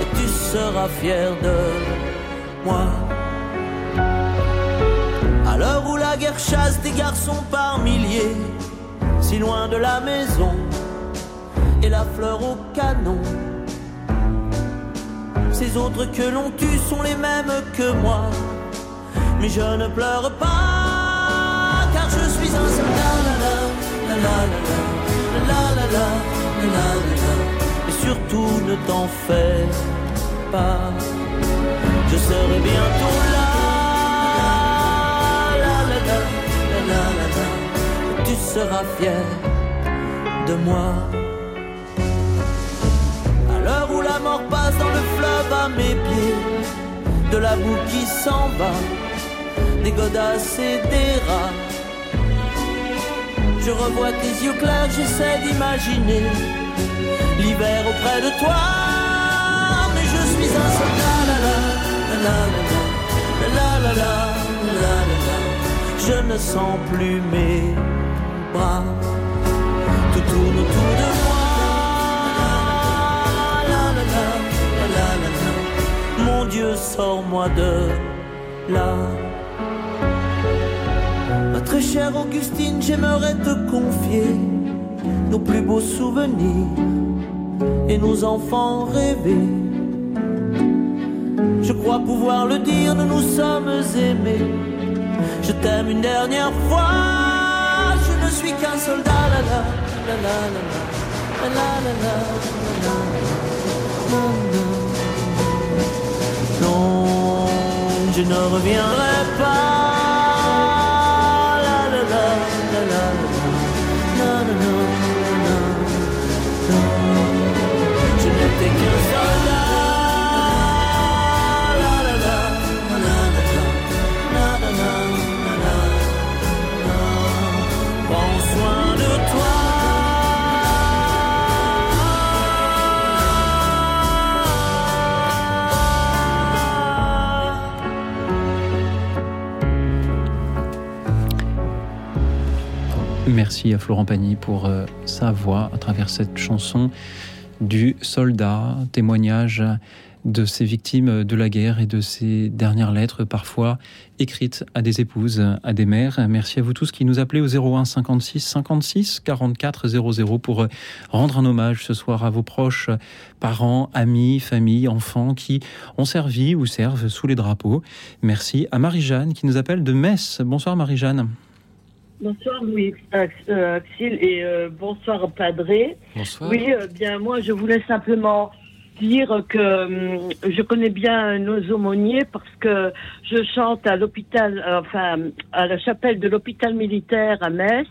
et tu seras fier de moi l'heure où la guerre chasse des garçons par milliers, si loin de la maison, et la fleur au canon. Ces autres que l'on tue sont les mêmes que moi, mais je ne pleure pas, car je suis un soldat. Et surtout ne t'en fais pas, je serai bientôt là. Tu seras fier de moi. À l'heure où la mort passe dans le fleuve à mes pieds, de la boue qui s'en va, des godasses et des rats. Je revois tes yeux clairs, j'essaie d'imaginer l'hiver auprès de toi. Mais je suis un soldat, Je ne sens plus mes tout tourne autour de moi. Mon Dieu, sors-moi de là. Ma très chère Augustine, j'aimerais te confier nos plus beaux souvenirs et nos enfants rêvés. Je crois pouvoir le dire, nous nous sommes aimés. Je t'aime une dernière fois je suis qu'un soldat, Non, je ne reviendrai pas. Merci à Florent Pagny pour euh, sa voix à travers cette chanson du soldat, témoignage de ces victimes de la guerre et de ces dernières lettres parfois écrites à des épouses, à des mères. Merci à vous tous qui nous appelez au 01 56 56 44 00 pour rendre un hommage ce soir à vos proches, parents, amis, familles, enfants qui ont servi ou servent sous les drapeaux. Merci à Marie-Jeanne qui nous appelle de Metz. Bonsoir Marie-Jeanne. Bonsoir Louis euh, Axel et euh, bonsoir Padré. Bonsoir. Oui, euh, bien moi je voulais simplement dire que euh, je connais bien nos aumôniers parce que je chante à l'hôpital, euh, enfin à la chapelle de l'hôpital militaire à Metz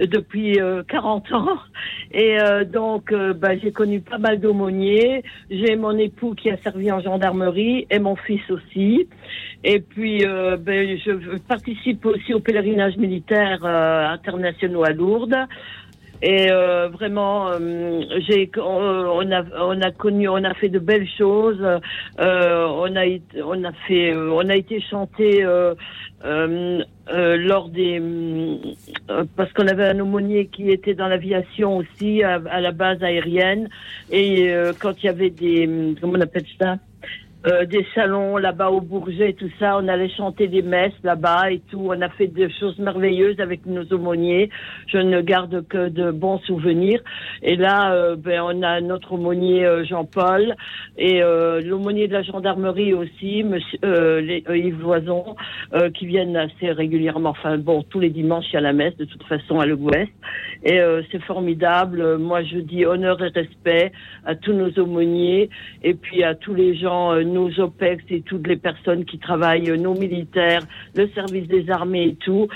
euh, depuis 40 ans et donc bah, j'ai connu pas mal d'aumôniers. J'ai mon époux qui a servi en gendarmerie et mon fils aussi. Et puis ben, je participe aussi au pèlerinage militaire international à Lourdes. Et euh, vraiment, euh, j'ai, on, a, on a connu, on a fait de belles choses. Euh, on a, on a fait, on a été chanté lors des, parce qu'on avait un aumônier qui était dans l'aviation aussi à, à, la base aérienne. Et quand il y avait des, comment on appelle ça? Euh, des salons là-bas au Bourget, tout ça. On allait chanter des messes là-bas et tout. On a fait des choses merveilleuses avec nos aumôniers. Je ne garde que de bons souvenirs. Et là, euh, ben, on a notre aumônier euh, Jean-Paul et l'aumônier de la gendarmerie aussi, monsieur les, Yves Loison, qui viennent assez régulièrement. Enfin bon, tous les dimanches a la messe de toute façon à l'Ouest. Et c'est formidable. Moi, je dis honneur et respect à tous nos aumôniers et puis à tous les gens nos OPEX et toutes les personnes qui travaillent, nos militaires, le service des armées et tout.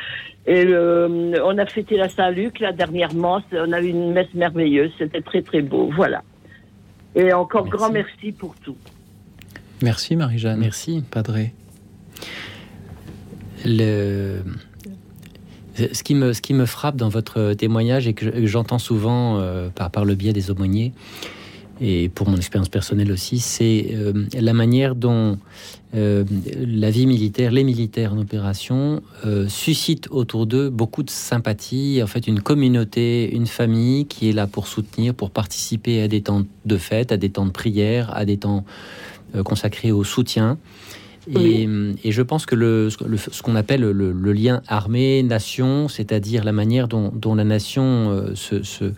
Et on a fêté la Saint-Luc là dernièrement. On a eu une messe merveilleuse. C'était très très beau. Voilà. Et encore grand merci pour tout. Merci Marie-Jeanne. Merci. Padré. Le... Ce qui, me, ce qui me frappe dans votre témoignage et que j'entends souvent euh, par, le biais des aumôniers, et pour mon expérience personnelle aussi, c'est euh, la manière dont euh, la vie militaire, les militaires en opération, euh, suscitent autour d'eux beaucoup de sympathie, en fait une communauté, une famille qui est là pour soutenir, pour participer à des temps de fête, à des temps de prière, à des temps consacrés au soutien. Et, je pense que le, ce qu'on appelle le, lien armée-nation, c'est-à-dire la manière dont, la nation euh, se, se,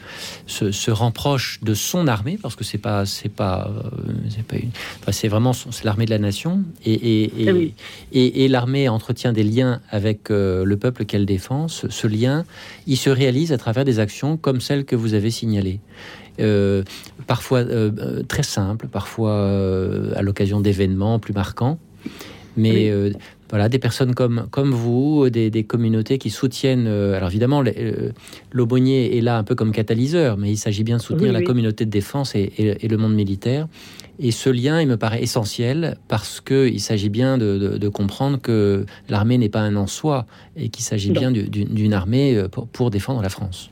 se, rapproche de son armée, parce que c'est pas c'est pas euh, c'est pas une, c'est vraiment c'est l'armée de la nation, et, et, et, et l'armée entretient des liens avec euh, le peuple qu'elle défend. Ce, lien, il se réalise à travers des actions comme celles que vous avez signalées. parfois très simples, parfois à l'occasion d'événements plus marquants. Mais euh, voilà, des personnes comme, comme vous, des, des communautés qui soutiennent. Euh, alors évidemment, euh, l'aubonnier est là un peu comme catalyseur, mais il s'agit bien de soutenir la communauté de défense et, et, le monde militaire. Et ce lien, il me paraît essentiel parce qu'il s'agit bien de, de, comprendre que l'armée n'est pas un en soi et qu'il s'agit bien d'une armée pour, pour, défendre la France.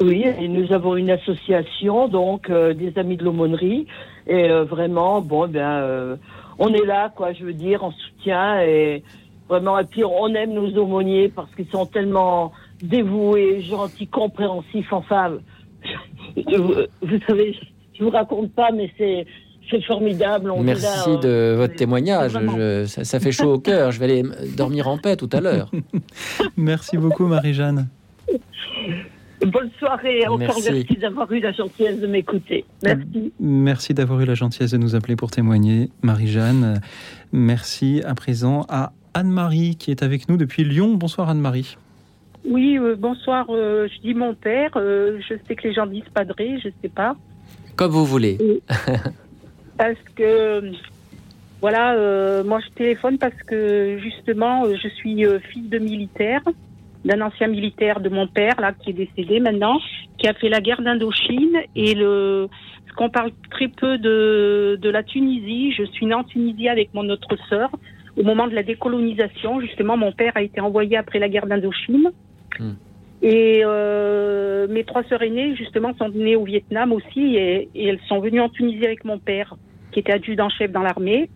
Oui, et nous avons une association, donc des Amis de l'Aumônerie, et vraiment, bon, ben on est là, quoi, je veux dire, en soutien et vraiment, et puis on aime nos aumôniers parce qu'ils sont tellement dévoués, gentils, compréhensifs, enfin, vous savez, je vous raconte pas, mais c'est c'est formidable. Merci de euh, votre témoignage. ça, fait chaud au cœur. Je vais aller dormir en paix tout à l'heure. merci beaucoup, Marie-Jeanne. Bonne soirée. Encore merci, d'avoir eu la gentillesse de m'écouter. Merci. Merci d'avoir eu la gentillesse de nous appeler pour témoigner, Marie-Jeanne. Merci à présent à Anne-Marie qui est avec nous depuis Lyon. Bonsoir Anne-Marie. Oui, euh, bonsoir. Euh, je dis mon père. Euh, je sais que les gens disent padré, je ne sais pas. Comme vous voulez. parce que, voilà, moi je téléphone parce que justement, je suis fille de militaire d'un ancien militaire de mon père, là, qui est décédé maintenant, qui a fait la guerre d'Indochine. Et le, qu'on parle très peu de, de la Tunisie, je suis née en Tunisie avec mon autre sœur. Au moment de la décolonisation, justement, mon père a été envoyé après la guerre d'Indochine. Hmm. Et euh, mes trois sœurs aînées, justement, sont nées au Vietnam aussi, et, et elles sont venues en Tunisie avec mon père, qui était adjudant-chef dans l'armée.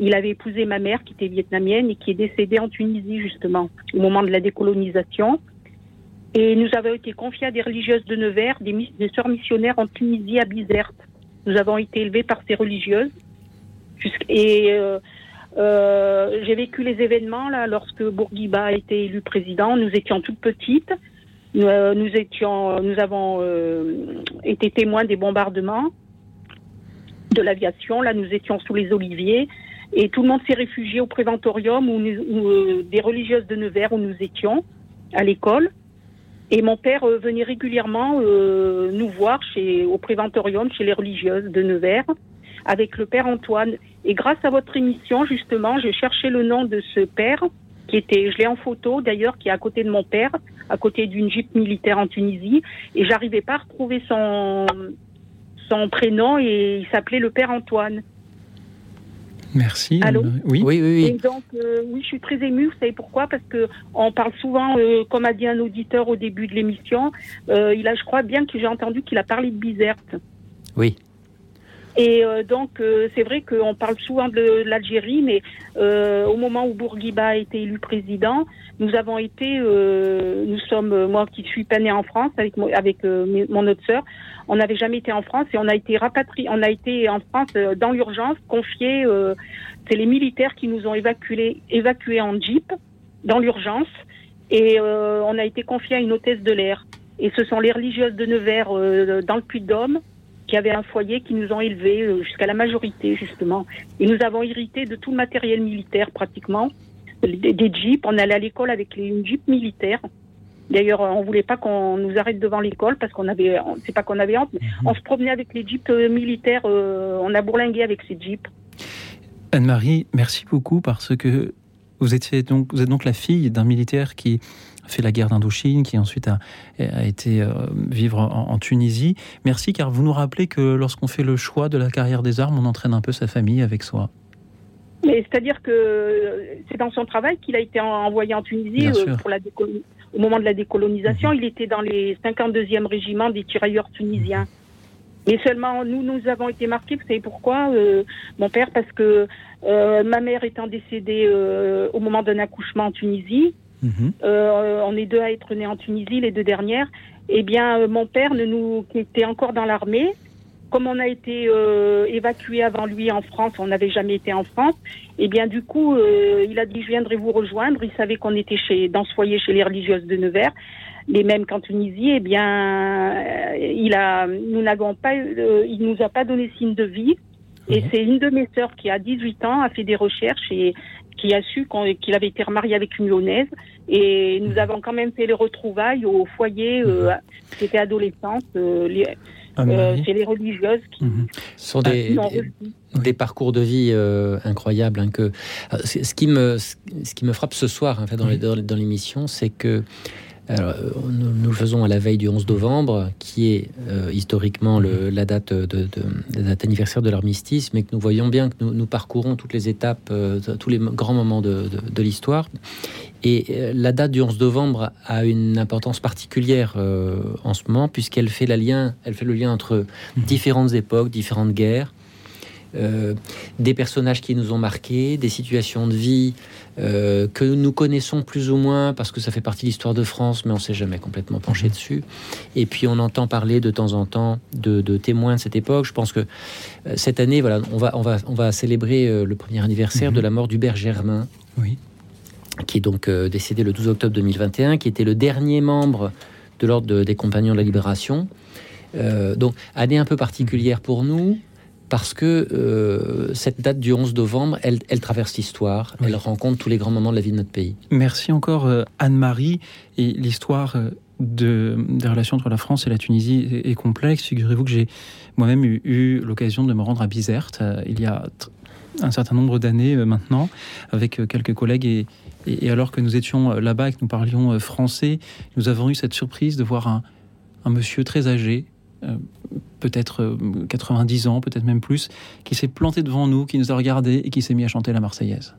Il avait épousé ma mère qui était vietnamienne et qui est décédée en Tunisie justement au moment de la décolonisation. Et nous avons été confiés à des religieuses de Nevers, des, des sœurs missionnaires en Tunisie, à Bizerte. Nous avons été élevés par ces religieuses. Et euh, euh, j'ai vécu les événements là lorsque Bourguiba a été élu président. Nous étions toutes petites. Nous, euh, étions, nous avons été témoins des bombardements de l'aviation. Là, nous étions sous les oliviers et tout le monde s'est réfugié au préventorium où, euh, des religieuses de Nevers où nous étions à l'école. Et mon père euh, venait régulièrement euh, nous voir chez, au préventorium chez les religieuses de Nevers avec le père Antoine. Et grâce à votre émission, justement, j'ai cherché le nom de ce père qui était, je l'ai en photo d'ailleurs, qui est à côté de mon père, à côté d'une jeep militaire en Tunisie, et j'arrivais pas à retrouver son son prénom et il s'appelait le père Antoine. Merci. Allô. Oui. Oui, oui, Et oui. donc, euh, oui, je suis très émue. Vous savez pourquoi? Parce que on parle souvent, euh, comme a dit un auditeur au début de l'émission, euh, il a, je crois bien que j'ai entendu qu'il a parlé de Bizerte. Oui. Et euh, donc, euh, c'est vrai qu'on parle souvent de l'Algérie, mais euh, au moment où Bourguiba a été élu président, nous avons été, euh, nous sommes, euh, moi qui suis pas née en France avec, avec euh, mon autre sœur, on n'avait jamais été en France et on a été rapatriés, on a été en France dans l'urgence, confiés, euh, c'est les militaires qui nous ont évacués, évacués en jeep dans l'urgence et on a été confiés à une hôtesse de l'air. Et ce sont les religieuses de Nevers dans le Puy-de-Dôme qui avaient un foyer qui nous ont élevés euh, jusqu'à la majorité justement. Et nous avons hérité de tout le matériel militaire pratiquement, des, des jeeps. On allait à l'école avec les une jeep militaire. D'ailleurs, on voulait pas qu'on nous arrête devant l'école parce qu'on avait, c'est pas qu'on avait honte, mais on se promenait avec les jeeps euh, militaires. euh, on a bourlingué avec ces jeeps. Anne-Marie, merci beaucoup parce que vous, étiez donc, vous êtes donc la fille d'un militaire qui fait la guerre d'Indochine, qui ensuite a, a été euh, vivre en, en Tunisie. Merci car vous nous rappelez que lorsqu'on fait le choix de la carrière des armes, on entraîne un peu sa famille avec soi. Mais c'est-à-dire que euh, c'est dans son travail qu'il a été en- envoyé en Tunisie euh, pour la au moment de la décolonisation. Il était dans les 52e régiments des tirailleurs tunisiens. Mais seulement nous, nous avons été marqués. Vous savez pourquoi, euh, mon père? Parce que euh, ma mère étant décédée euh, au moment d'un accouchement en Tunisie, euh, on est deux à être nés en Tunisie, les deux dernières. Eh bien, euh, mon père, ne nous, qui était encore dans l'armée, comme on a été euh, évacué avant lui en France, on n'avait jamais été en France. Eh bien, du coup, euh, il a dit je viendrai vous rejoindre. Il savait qu'on était chez dans ce foyer chez les religieuses de Nevers, les mêmes qu'en Tunisie. Eh bien, euh, il a, nous n'avons pas, il nous a pas donné signe de vie. Et c'est une de mes sœurs qui a 18 ans, a fait des recherches et qui a su qu'il avait été remarié avec une lyonnaise. Et nous avons quand même fait les retrouvailles au foyer, euh, qui était adolescente, euh, les- euh, les religieuses qui, Ce sont des, des- parcours de vie euh, incroyables. hein, que, euh, ce qui me, ce qui me frappe ce soir en fait, dans l'émission, c'est que alors, nous, nous le faisons à la veille du 11 novembre, qui est euh, historiquement le- la, date de, de- la date anniversaire de l'armistice, mais que nous voyons bien que nous, nous parcourons toutes les étapes, euh, tous les grands moments de, l'histoire. Et euh, la date du 11 novembre a une importance particulière en ce moment, puisqu'elle fait, la lien, elle fait le lien entre différentes époques, différentes guerres, des personnages qui nous ont marqués, des situations de vie euh, que nous connaissons plus ou moins parce que ça fait partie de l'histoire de France, mais on s'est jamais complètement penché dessus. Et puis on entend parler de temps en temps de, de témoins de cette époque. Je pense que euh, cette année, voilà, on va, on va, on va célébrer euh, le premier anniversaire de la mort d'Hubert Germain, Oui. qui est donc décédé le 12 octobre 2021, qui était le dernier membre de l'ordre de- des Compagnons de la Libération. Euh, donc année un peu particulière pour nous parce que euh, cette date du 11 novembre, elle, elle traverse l'histoire, elle rencontre tous les grands moments de la vie de notre pays. Merci encore euh, Anne-Marie. Et l'histoire euh, de, des relations entre la France et la Tunisie est, est complexe. Figurez-vous que j'ai moi-même eu, eu l'occasion de me rendre à Bizerte euh, il y a un certain nombre d'années maintenant, avec quelques collègues. Et, et- et alors que nous étions là-bas et que nous parlions français, nous avons eu cette surprise de voir un, un monsieur très âgé, peut-être euh, 90 ans, peut-être même plus, qui s'est planté devant nous, qui nous a regardés et qui s'est mis à chanter la Marseillaise.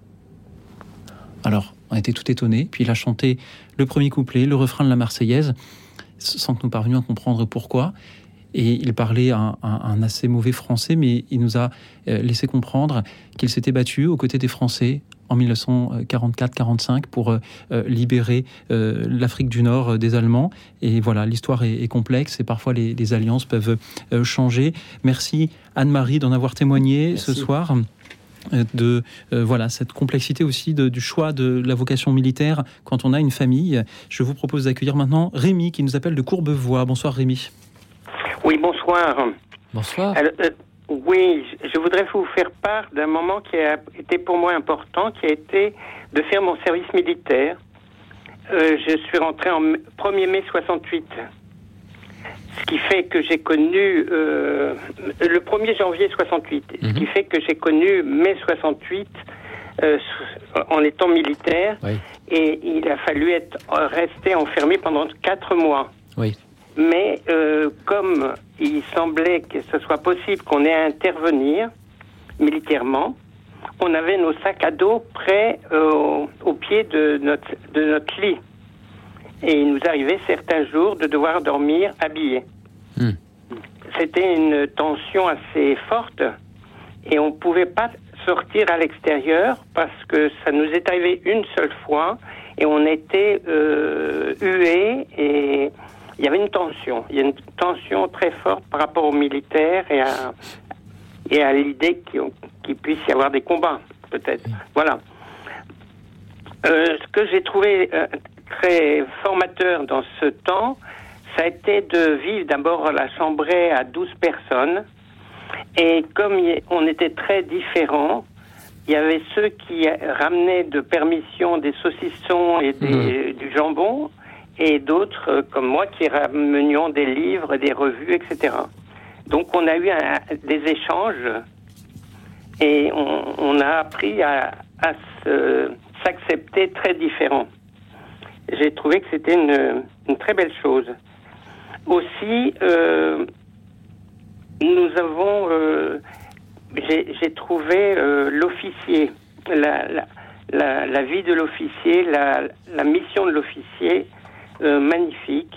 Alors, on était tout étonnés. Puis il a chanté le premier couplet, le refrain de la Marseillaise, sans que nous parvenions à comprendre pourquoi. Et il parlait un, un- un assez mauvais français, mais il nous a euh, laissé comprendre qu'il s'était battu aux côtés des Français en 1944-45 pour libérer l'Afrique du Nord des Allemands. Et voilà, l'histoire est, complexe et parfois les, alliances peuvent changer. Merci Anne-Marie d'en avoir témoigné ce soir de voilà cette complexité aussi du choix de la vocation militaire quand on a une famille. Je vous propose d'accueillir maintenant Rémi qui nous appelle de Courbevoie. Bonsoir Rémi. Oui, bonsoir. Bonsoir. Euh, oui, je voudrais vous faire part d'un moment qui a été pour moi important, qui a été de faire mon service militaire. Euh, je suis rentré en 1er mai 68. Ce qui fait que j'ai connu euh, le 1er janvier 68, ce qui mhm. fait que j'ai connu mai 68 en étant militaire. Et il a fallu être resté enfermé pendant quatre mois. Oui. Mais euh, comme il semblait que ce soit possible qu'on ait à intervenir militairement, on avait nos sacs à dos prêts euh, au pied de notre, de notre lit. Et il nous arrivait certains jours de devoir dormir habillés. Hmm. C'était une tension assez forte et on ne pouvait pas sortir à l'extérieur parce que ça nous est arrivé une seule fois et on était euh, hués et il y avait une tension. Il y a une tension très forte par rapport aux militaires et à, et à l'idée qu'il puisse y avoir des combats, peut-être. Voilà. Euh, ce que j'ai trouvé euh, très formateur dans ce temps, ça a été de vivre d'abord la chambrée à 12 personnes. Et comme on était très différents, il y avait ceux qui ramenaient de permission des saucissons et mmh. du jambon, et d'autres euh, comme moi qui ramenions des livres, des revues, etc. Donc on a eu des échanges et on, a appris à, s'accepter très différents. J'ai trouvé que c'était une, très belle chose. Aussi, euh, nous avons, euh, j'ai trouvé l'officier, la, vie de l'officier, la, mission de l'officier euh, magnifique,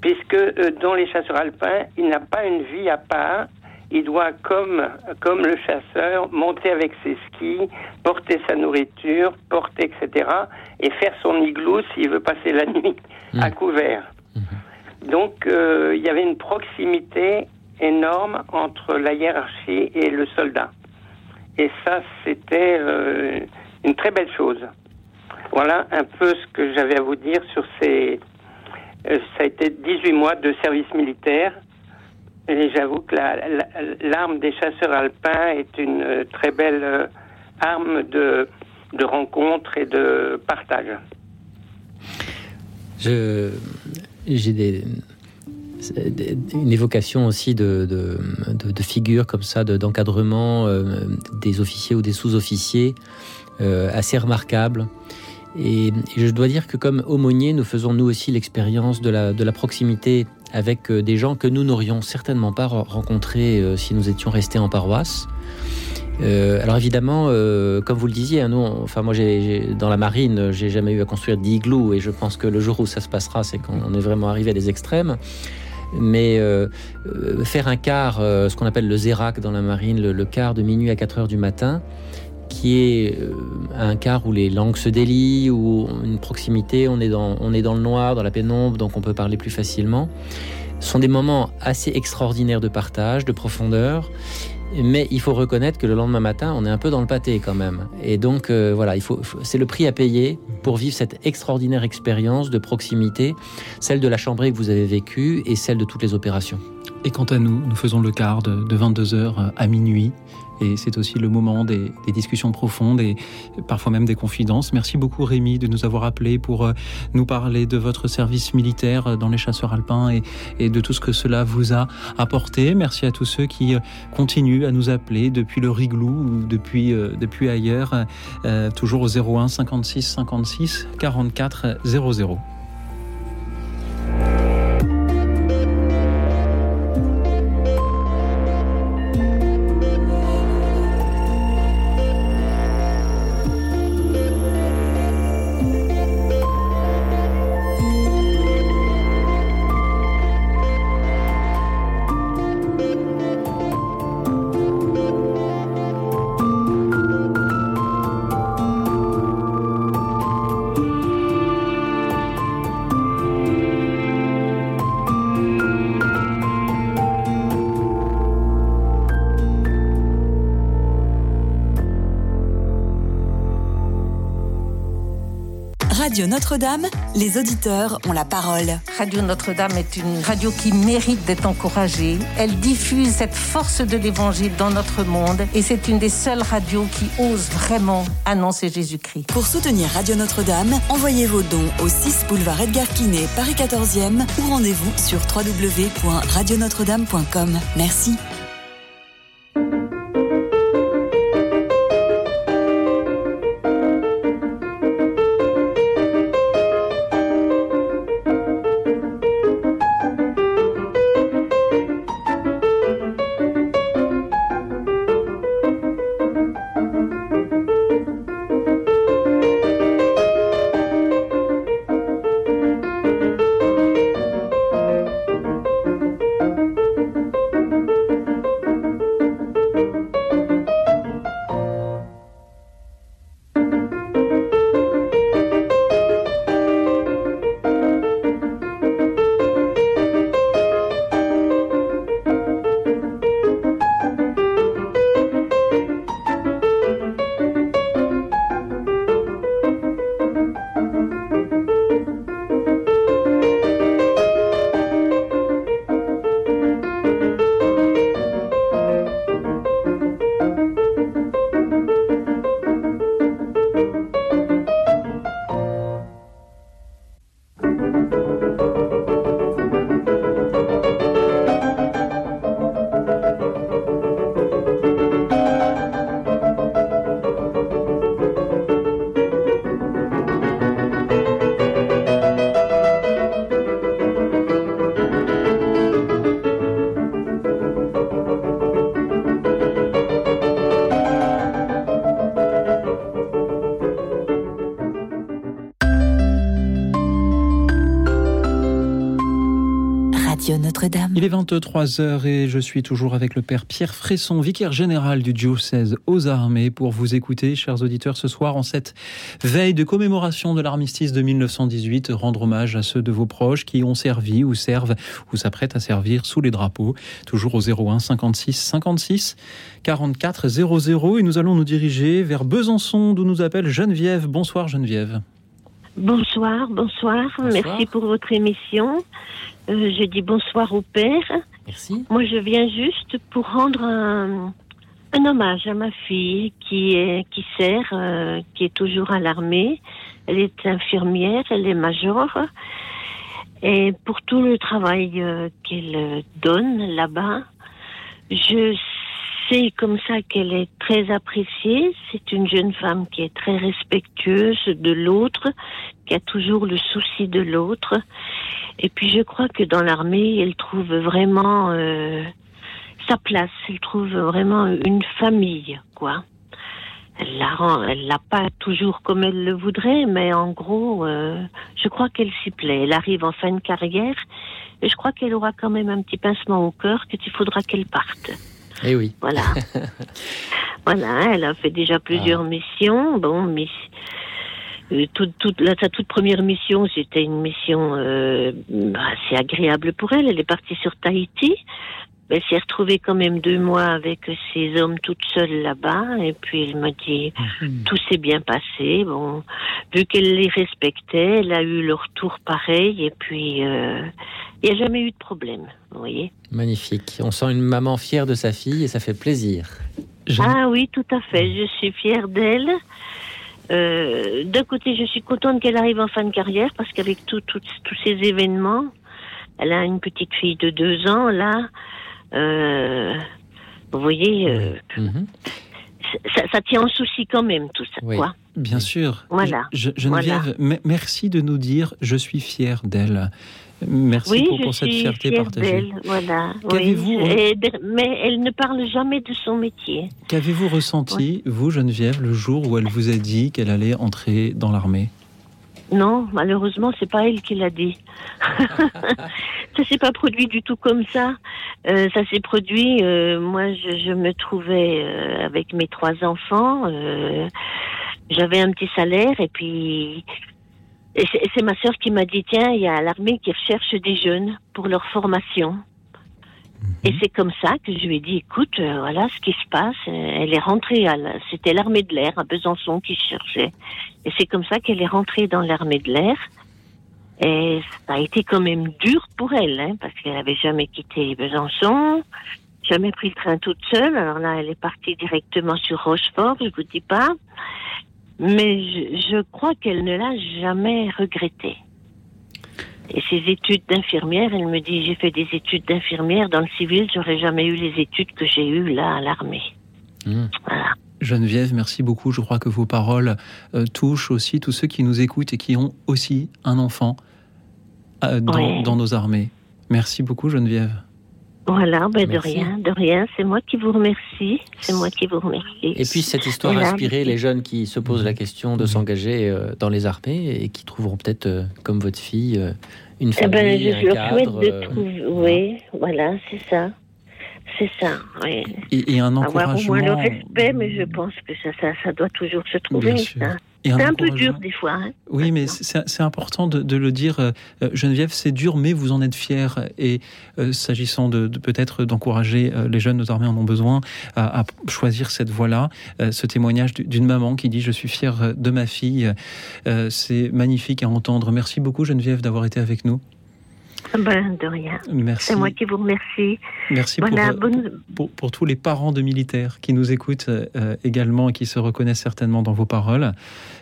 puisque euh, dans les chasseurs alpins, il n'a pas une vie à part. Il doit, comme, comme le chasseur, monter avec ses skis, porter sa nourriture, porter, etc., et faire son igloo s'il veut passer la nuit mmh. à couvert. Mmh. Donc, euh, il y avait une proximité énorme entre la hiérarchie et le soldat. Et ça, c'était une très belle chose. Voilà un peu ce que j'avais à vous dire sur ces. Euh, ça a été 18 mois de service militaire. Et j'avoue que l'arme des chasseurs alpins est une euh, très belle euh, arme de, rencontre et de partage. Je, j'ai des, une évocation aussi de, de, de, figures comme ça, d'encadrement des officiers ou des sous-officiers assez remarquables. Et, je dois dire que comme aumônier, nous faisons nous aussi l'expérience de la, proximité avec euh, des gens que nous n'aurions certainement pas rencontrés euh, si nous étions restés en paroisse. Euh, alors évidemment, comme vous le disiez, hein, nous, enfin moi, j'ai, dans la marine, j'ai jamais eu à construire d'igloo, et je pense que le jour où ça se passera, c'est qu'on est vraiment arrivé à des extrêmes. Mais faire un quart, ce qu'on appelle le zérac dans la marine, le, le, quart de minuit à 4 heures du matin, qui est euh, un quart où les langues se délient, où une proximité, on est, dans, on est dans le noir, dans la pénombre, donc on peut parler plus facilement. Sont des moments assez extraordinaires de partage, de profondeur. Mais il faut reconnaître que le lendemain matin, on est un peu dans le pâté quand même. Et donc euh, voilà, il faut, c'est le prix à payer pour vivre cette extraordinaire expérience de proximité, celle de la chambrée que vous avez vécue et celle de toutes les opérations. Et quant à nous, nous faisons le quart de, de 22h à minuit et c'est aussi le moment des, discussions profondes et parfois même des confidences. Merci beaucoup Rémi de nous avoir appelés pour euh, nous parler de votre service militaire dans les chasseurs alpins et, de tout ce que cela vous a apporté. Merci à tous ceux qui euh, continuent à nous appeler depuis le Riglou ou depuis, euh, depuis ailleurs, toujours au 01 56 56 44 00. Notre-Dame, les auditeurs ont la parole. Radio Notre-Dame est une radio qui mérite d'être encouragée. Elle diffuse cette force de l'évangile dans notre monde et c'est une des seules radios qui ose vraiment annoncer Jésus-Christ. Pour soutenir Radio Notre-Dame, envoyez vos dons au 6 boulevard Edgar Quinet, Paris 14e ou rendez-vous sur www.radionotre-dame.com. Merci. Est 23h et je suis toujours avec le Père Pierre Fresson, vicaire général du diocèse aux armées, pour vous écouter, chers auditeurs, ce soir en cette veille de commémoration de l'armistice de 1918, rendre hommage à ceux de vos proches qui ont servi ou servent ou s'apprêtent à servir sous les drapeaux, toujours au 01 56 56 44 00. Et nous allons nous diriger vers Besançon, d'où nous appelle Geneviève. Bonsoir Geneviève. Bonsoir, bonsoir, Merci pour votre émission. Euh, je dis bonsoir au père. Merci. Moi, je viens juste pour rendre un, un hommage à ma fille qui est qui sert, euh, qui est toujours à l'armée. Elle est infirmière, elle est major. Et pour tout le travail euh, qu'elle donne là-bas, je sais comme ça qu'elle est très appréciée. C'est une jeune femme qui est très respectueuse de l'autre, qui a toujours le souci de l'autre. Et puis je crois que dans l'armée, elle trouve vraiment euh, sa place. Elle trouve vraiment une famille, quoi. Elle la rend, elle l'a pas toujours comme elle le voudrait, mais en gros, euh, je crois qu'elle s'y plaît. Elle arrive en fin de carrière, et je crois qu'elle aura quand même un petit pincement au cœur qu'il faudra qu'elle parte. Eh oui. Voilà. voilà, elle a fait déjà plusieurs missions. Bon, mais euh, toute, toute, là, sa toute première mission, c'était une mission euh, assez agréable pour elle. Elle est partie sur Tahiti. Elle s'est retrouvée quand même deux mois avec ses hommes toute seule là-bas. Et puis elle m'a dit, tout s'est bien passé. Bon, vu qu'elle les respectait, elle a eu leur tour pareil. Et puis, euh, il n'y a jamais eu de problème. Vous voyez Magnifique. On sent une maman fière de sa fille et ça fait plaisir. Ah oui, tout à fait. Je suis fière d'elle. Euh, D'un côté, je suis contente qu'elle arrive en fin de carrière parce qu'avec tout, tout- tous ces événements, elle a une petite fille de deux ans là. Euh, vous voyez, euh, Mhm. ça, ça tient en souci quand même tout ça, quoi. Bien sûr. Voilà. Je- Geneviève, me- merci de nous dire je suis fier d'elle. Merci oui, pour, cette fierté fière partagée. voilà. oui. Mais elle ne parle jamais de son métier. Qu'avez-vous ressenti, vous, Geneviève, le jour où elle vous a dit qu'elle allait entrer dans l'armée? Non, malheureusement, c'est pas elle qui l'a dit. s'est pas produit du tout comme ça. Euh, ça s'est produit. euh, moi, je, je me trouvais euh, avec mes trois enfants. J'avais un petit salaire et puis et c'est ma sœur qui m'a dit tiens, il y a l'armée qui recherche des jeunes pour leur formation. Et c'est comme ça que je lui ai dit, écoute, euh, voilà ce qui se passe. Elle est rentrée, à la- c'était l'armée de l'air à Besançon qui cherchait. Et c'est comme ça qu'elle est rentrée dans l'armée de l'air. Et ça a été quand même dur pour elle, hein, parce qu'elle avait jamais quitté Besançon, jamais pris le train toute seule. Alors là, elle est partie directement sur Rochefort, je vous dis pas. Mais je, je crois qu'elle ne l'a jamais regretté. Et ses études d'infirmière, elle me dit, j'ai fait des études d'infirmière dans le civil, j'aurais jamais eu les études que j'ai eues là à l'armée. Geneviève, merci beaucoup. Je crois que vos paroles euh, touchent aussi tous ceux qui nous écoutent et qui ont aussi un enfant euh, dans, Ouais. dans nos armées. Merci beaucoup, Geneviève. Voilà, ben de rien, de rien. C'est moi qui vous remercie. C'est moi qui vous remercie. Et puis cette histoire a inspiré les jeunes qui se posent la question de s'engager euh, dans les armées et qui trouveront peut-être, comme votre fille, une Eh ben, famille, je un leur souhaite cadre. de trouver. Oui, voilà, c'est ça. C'est ça, oui. Et, et un Avoir au encouragement. moins le respect, mais je pense que ça, ça, ça doit toujours se trouver. Ça. Un C'est un peu encouragement. dur des fois. hein. Oui, mais c'est important de, de le dire. euh, euh, Geneviève, c'est dur, mais vous en êtes fière. Et euh, s'agissant de, de peut-être d'encourager euh, les jeunes, nos armées en ont besoin, à, à choisir cette voie-là. Euh, ce témoignage du- d'une maman qui dit Je suis fière euh, de ma fille. Euh, c'est magnifique à entendre. Merci beaucoup, Geneviève, d'avoir été avec nous. Ben, de rien. Merci. C'est moi qui vous remercie. Merci Voilà, pour, euh, bonne- pour, pour tous les parents de militaires qui nous écoutent euh, également et qui se reconnaissent certainement dans vos paroles.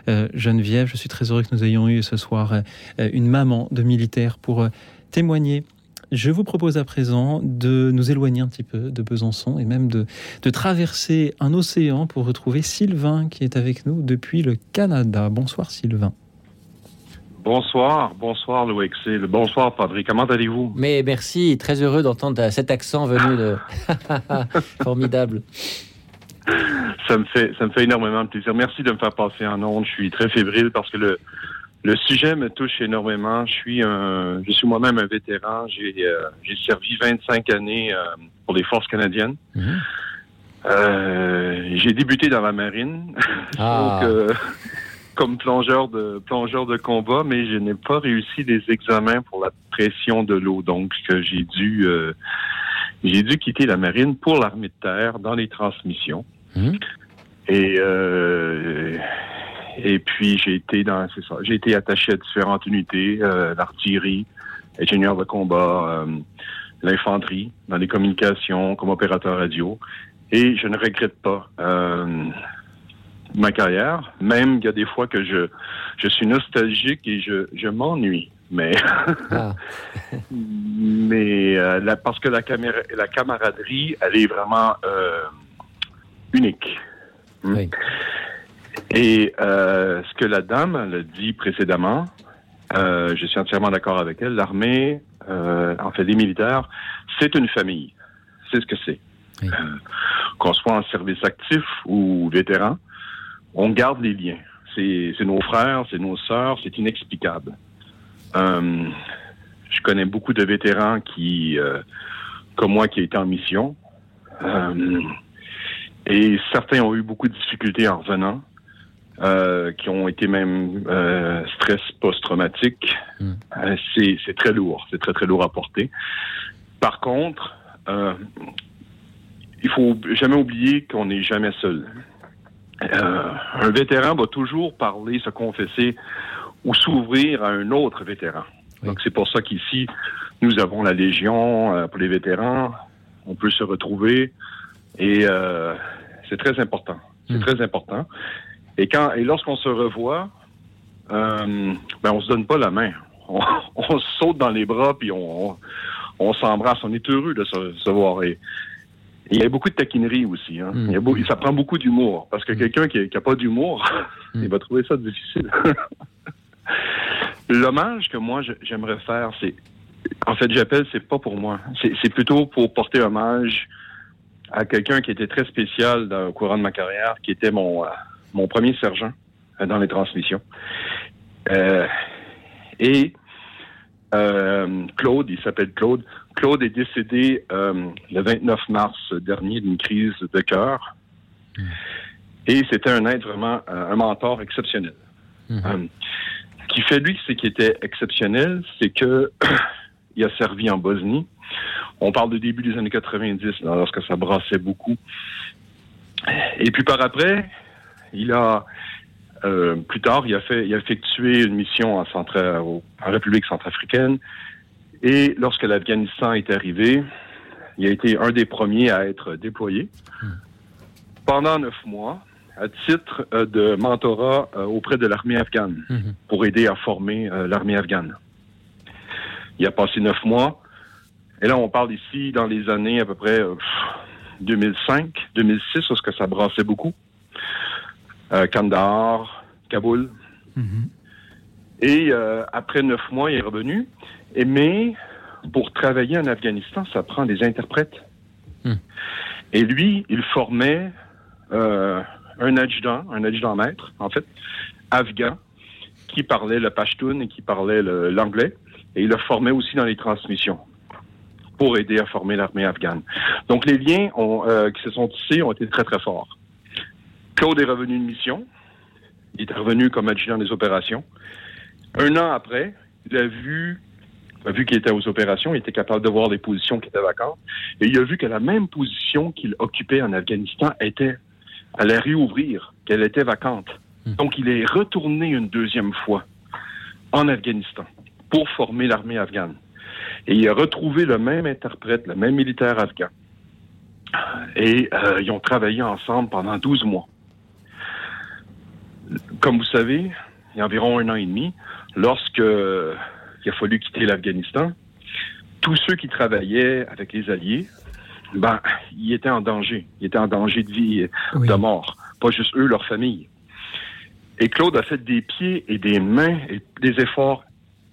Euh, Geneviève, je suis très heureux que nous ayons eu ce soir euh, une maman de militaire pour euh, témoigner. Je vous propose à présent de nous éloigner un petit peu de Besançon et même de, de traverser un océan pour retrouver Sylvain qui est avec nous depuis le Canada. Bonsoir Sylvain. Bonsoir, bonsoir le bonsoir Padre. Comment allez-vous? Mais merci, très heureux d'entendre cet accent venu de... Formidable. Ça me fait ça me fait énormément de plaisir. Merci de me faire passer en ondes. Je suis très fébrile parce que le le sujet me touche énormément. Je suis un je suis moi-même un vétéran. J'ai euh, j'ai servi 25 années euh, pour les forces canadiennes. Euh, j'ai débuté dans la marine. Ah. Donc, euh, comme plongeur de plongeur de combat, mais je n'ai pas réussi les examens pour la pression de l'eau. Donc, que j'ai dû euh, j'ai dû quitter la marine pour l'armée de terre dans les transmissions. Et euh, et puis j'ai été dans c'est ça, j'ai été attaché à différentes unités, euh, l'artillerie, ingénieur de combat, euh, l'infanterie, dans les communications, comme opérateur radio. Et je ne regrette pas. Euh, ma carrière. Même il y a des fois que je, je suis nostalgique et je, je m'ennuie. Mais, mais euh, la- parce que la, caméra, la camaraderie, elle est vraiment euh, unique. Hmm. Et euh, ce que la dame a dit précédemment, euh, je suis entièrement d'accord avec elle. L'armée, euh, en fait, les militaires, c'est une famille. C'est ce que c'est. Euh, qu'on soit en service actif ou vétéran, on garde les liens. C'est nos frères, c'est nos sœurs, c'est inexplicable. Euh, je connais beaucoup de vétérans qui, euh, comme moi, qui étaient en mission. Euh, et certains ont eu beaucoup de difficultés en revenant, euh, qui ont été même euh, stress post-traumatique. Euh, c'est c'est très lourd, c'est très très lourd à porter. Par contre, euh, il faut jamais oublier qu'on n'est jamais seul. Euh, un vétéran va toujours parler, se confesser ou s'ouvrir à un autre vétéran. Donc c'est pour ça qu'ici, nous avons la Légion euh, pour les vétérans. On peut se retrouver et euh, c'est très important. C'est très important. Et quand et lorsqu'on se revoit, ben on se donne pas la main. On, on se saute dans les bras puis on, on, on s'embrasse. On est heureux de se, se voir. Et il y a beaucoup de taquinerie aussi. Hein. Il y a beau- ça prend beaucoup d'humour parce que quelqu'un qui n'a pas d'humour, il va trouver ça difficile. L'hommage que moi j'aimerais faire, c'est en fait j'appelle c'est pas pour moi, c'est c'est plutôt pour porter hommage à quelqu'un qui était très spécial dans, au courant de ma carrière, qui était mon euh, mon premier sergent euh, dans les transmissions. Euh, et euh, Claude, il s'appelle Claude. Claude est décédé euh, le 29 mars dernier d'une crise de cœur. Et c'était un être vraiment, euh, un mentor exceptionnel. Euh, ce qui fait lui, ce qui était exceptionnel, c'est que il a servi en Bosnie. On parle de début des années 90, lorsque ça brassait beaucoup. Et puis par après, il a euh, plus tard, il a fait, il a effectué une mission en, centra, en République centrafricaine. Et lorsque l'Afghanistan est arrivé, il a été un des premiers à être déployé pendant neuf mois à titre euh, de mentorat euh, auprès de l'armée afghane pour aider à former euh, l'armée afghane. Il a passé neuf mois. Et là, on parle ici dans les années à peu près 2005, 2006, lorsque ça brassait beaucoup. Kandahar, Kaboul. Et après neuf mois, il est revenu. Et, mais pour travailler en Afghanistan, ça prend des interprètes. Et lui, il formait euh, un adjudant, un adjudant maître, en fait, afghan, qui parlait le pashtun et qui parlait l'anglais. Et il le formait aussi dans les transmissions pour aider à former l'armée afghane. Donc les liens ont, euh, qui se sont tissés ont été très, très forts. Claude est revenu de mission. Il est revenu comme adjudant des opérations. Un an après, il a vu vu qu'il était aux opérations, il était capable de voir des positions qui étaient vacantes. Et il a vu que la même position qu'il occupait en Afghanistan était, allait réouvrir, qu'elle était vacante. Donc il est retourné une deuxième fois en Afghanistan pour former l'armée afghane. Et il a retrouvé le même interprète, le même militaire afghan. Et euh, ils ont travaillé ensemble pendant 12 mois. Comme vous savez, il y a environ un an et demi, lorsque il a fallu quitter l'Afghanistan, tous ceux qui travaillaient avec les Alliés, ben, ils étaient en danger. Ils étaient en danger de vie, de mort. Pas juste eux, leur famille. Et Claude a fait des pieds et des mains et des efforts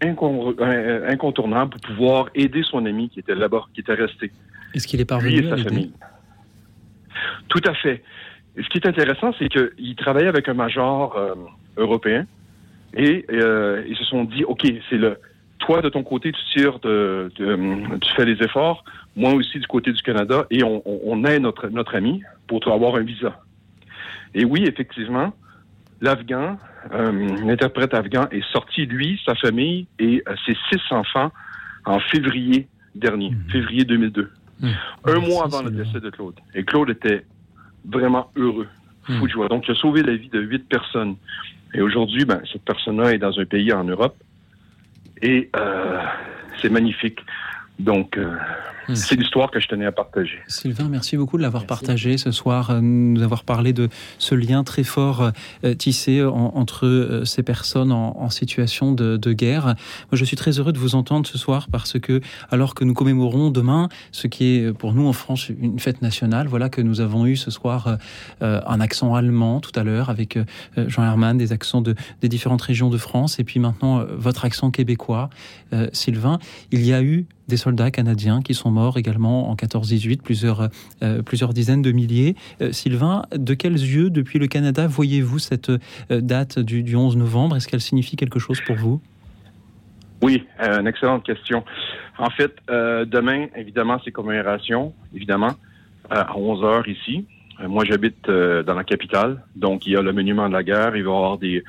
euh, incontournables pour pouvoir aider son ami qui était là-bas, qui était resté. Est-ce qu'il est parvenu Lui et sa famille. Tout à fait. ce qui est intéressant, c'est qu'il travaillait avec un major euh, européen et euh, ils se sont dit, OK, c'est le, toi, de ton côté, tu tires, de, tu fais les efforts. Moi aussi, du côté du Canada, et on, on, aide notre, notre ami pour avoir un visa. Et oui, effectivement, l'Afghan, euh, l'interprète afghan, est sorti, lui, sa famille et euh, ses six enfants en février dernier, mmh. février 2002. Mmh. Un mois avant le décès de Claude. Et Claude était vraiment heureux, mmh. fou de joie. Donc, il a sauvé la vie de huit personnes. Et aujourd'hui, ben, cette personne-là est dans un pays en Europe et euh, c'est magnifique. Donc, euh, hmm. c'est l'histoire que je tenais à partager. Sylvain, merci beaucoup de l'avoir partagé ce soir, euh, nous avoir parlé de ce lien très fort tissé entre ces personnes en, situation de, guerre. Moi, je suis très heureux de vous entendre ce soir parce que, alors que nous commémorons demain ce qui est pour nous en France une fête nationale, voilà que nous avons eu ce soir un accent allemand tout à l'heure avec Jean Herman, des accents de, des différentes régions de France, et puis maintenant votre accent québécois, Sylvain. Il y a eu des soldats canadiens qui sont morts également en 14-18, plusieurs, euh, plusieurs dizaines de milliers. Euh, Sylvain, de quels yeux, depuis le Canada, voyez-vous cette euh, date du, du, 11 novembre? Est-ce qu'elle signifie quelque chose pour vous? Oui, une excellente question. En fait, demain, évidemment, c'est commémoration, évidemment, à 11 heures ici. moi, j'habite dans la capitale, donc il y a le monument de la guerre, il va y avoir des...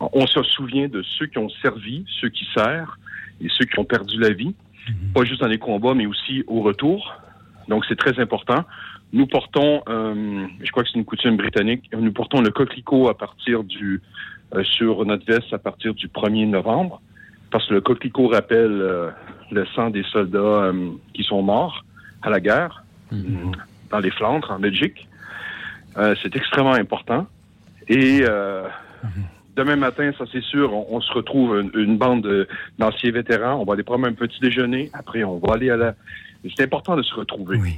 on se souvient de ceux qui ont servi, ceux qui servent et ceux qui ont perdu la vie. Mhm. pas juste dans les combats, mais aussi au retour. Donc, c'est très important. Nous portons, euh, je crois que c'est une coutume britannique, nous portons le coquelicot à partir du, euh, sur notre veste à partir du 1er novembre, parce que le coquelicot rappelle euh, le sang des soldats qui sont morts à la guerre, mhm. dans les Flandres, en Belgique. c'est extrêmement important. Et mhm demain matin, ça c'est sûr, on, se retrouve une, bande d'anciens vétérans. On va aller prendre un petit déjeuner. Après, on va aller à la. C'est important de se retrouver. Oui.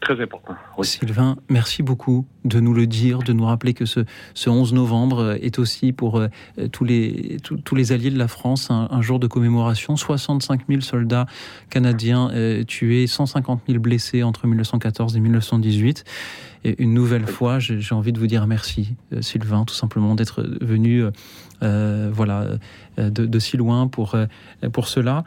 Très important. Sylvain, merci beaucoup de nous le dire, de nous rappeler que ce, ce 11 novembre est aussi pour euh, tous, les, tous, les alliés de la France un, jour de commémoration. 65 000 soldats canadiens euh, tués, 150 000 blessés entre 1914 et 1918. Et une nouvelle fois, j'ai envie de vous dire merci, euh, Sylvain, tout simplement d'être venu voilà, de, de, si loin pour, pour cela.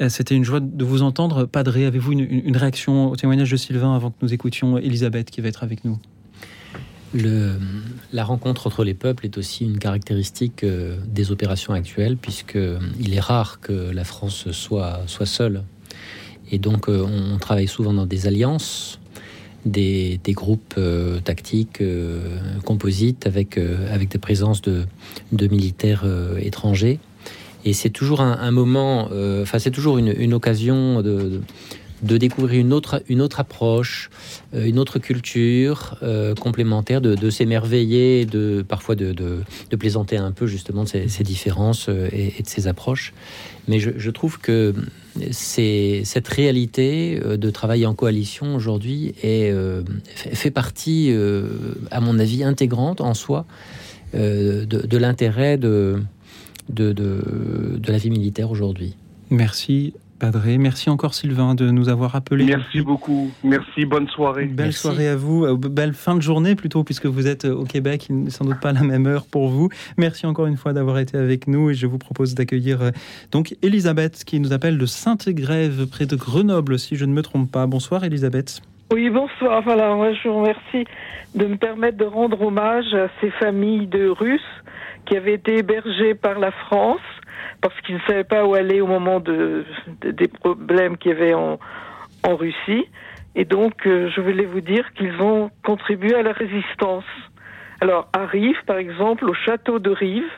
Euh, c'était une joie de vous entendre. Padré, avez-vous une, réaction au témoignage de Sylvain avant que nous écoutions Elisabeth qui va être avec nous? Le, la rencontre entre les peuples est aussi une caractéristique euh, des opérations actuelles, puisqu'il euh, est rare que la France soit, soit seule. Et donc, on travaille souvent dans des alliances, des, groupes tactiques composites avec, avec des présences de, militaires étrangers. Et c'est toujours un, moment, enfin, c'est toujours une, occasion de de découvrir une autre, une autre approche, euh, une autre culture euh, complémentaire, de, s'émerveiller, de parfois de, plaisanter un peu justement de ces, différences euh, et, de ces approches. Mais je, trouve que cette réalité de travailler en coalition aujourd'hui est fait partie, à mon avis, intégrante en soi de, l'intérêt de, de la vie militaire aujourd'hui. Merci Padré. Merci encore Sylvain de nous avoir appelé. Merci beaucoup. Merci, bonne soirée. Belle soirée à vous. Euh, belle fin de journée plutôt, puisque vous êtes euh, au Québec, il n'est sans doute pas la même heure pour vous. Merci encore une fois d'avoir été avec nous et je vous propose d'accueillir euh, donc Elisabeth qui nous appelle de Sainte-Grève près de Grenoble, si je ne me trompe pas. Bonsoir Elisabeth. Oui, bonsoir. Voilà, moi je vous remercie de me permettre de rendre hommage à ces familles de Russes qui avaient été hébergées par la France parce qu'ils ne savaient pas où aller au moment de, des problèmes qu'il y avait en, en Russie. Et donc, euh, je voulais vous dire qu'ils ont contribué à la résistance. Alors, à Rive, par exemple, au château de Rive,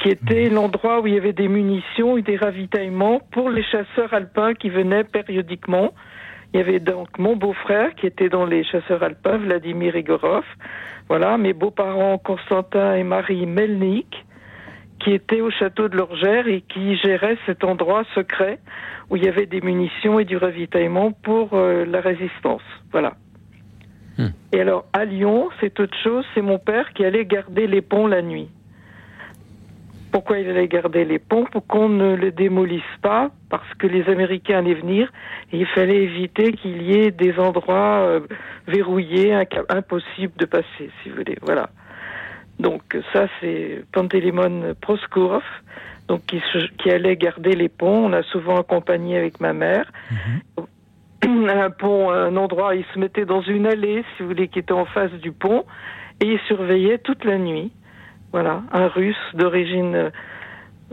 qui était mhm. l'endroit où il y avait des munitions et des ravitaillements pour les chasseurs alpins qui venaient périodiquement. Il y avait donc mon beau-frère qui était dans les chasseurs alpins, Vladimir Igorov. Voilà, mes beaux-parents Constantin et Marie Melnik qui était au château de l'Orgère et qui gérait cet endroit secret où il y avait des munitions et du ravitaillement pour euh, la résistance. Voilà. Hmm. Et alors, à Lyon, c'est autre chose, c'est mon père qui allait garder les ponts la nuit. Pourquoi il allait garder les ponts Pour qu'on ne les démolisse pas, parce que les Américains allaient venir et il fallait éviter qu'il y ait des endroits euh, verrouillés, impossibles de passer, si vous voulez. Voilà. Donc ça, c'est Pantélémon Proskourov, donc qui, qui, allait garder les ponts. On a souvent accompagné avec ma mère. Mhm. Un pont, un endroit, il se mettait dans une allée, si vous voulez, qui était en face du pont, et il surveillait toute la nuit. Voilà, un Russe d'origine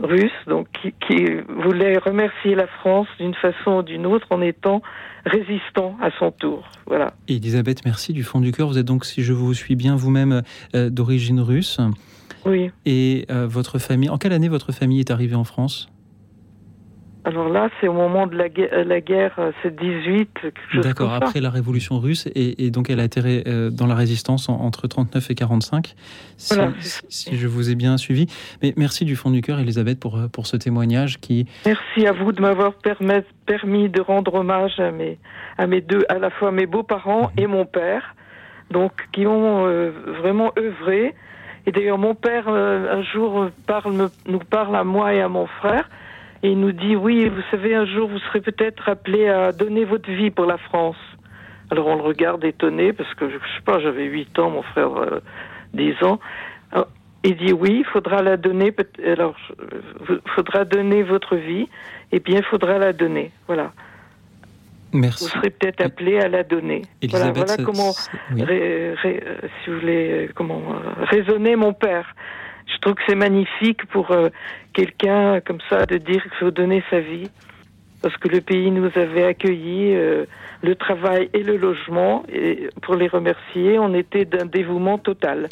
russe, donc qui, voulait remercier la France d'une façon ou d'une autre en étant résistant à son tour. Voilà. Elisabeth, merci du fond du cœur. Vous êtes donc, si je vous suis bien, vous-même euh, d'origine russe. Oui. Et euh, votre famille, en quelle année votre famille est arrivée en France? Alors là, c'est au moment de la guerre, la guerre c'est 18. D'accord, après la révolution russe, et, donc elle a été euh, dans la résistance entre 39 et 45, si, si, je vous ai bien suivi. Mais merci du fond du cœur, Elisabeth, pour, euh, pour ce témoignage qui... Merci à vous de m'avoir permis de rendre hommage à mes, à mes deux, à la fois mes beaux-parents mhm. et mon père, donc qui ont euh, vraiment œuvré. Et d'ailleurs, mon père, un jour, parle, nous parle à moi et à mon frère et il nous dit oui, vous savez, un jour vous serez peut-être appelé à donner votre vie pour la France. Alors on le regarde étonné parce que je sais pas, j'avais 8 ans, mon frère euh, 10 ans. il dit oui, il faudra la donner. Alors, il faudra donner votre vie. Et bien, il faudra la donner. Voilà. Merci. Vous serez peut-être appelé à la donner. voilà, voilà comment, ré, ré, si vous voulez, comment euh, raisonner mon père je trouve que c'est magnifique pour euh, quelqu'un comme ça de dire qu'il faut donner sa vie parce que le pays nous avait accueillis, euh, le travail et le logement, et pour les remercier, on était d'un dévouement total.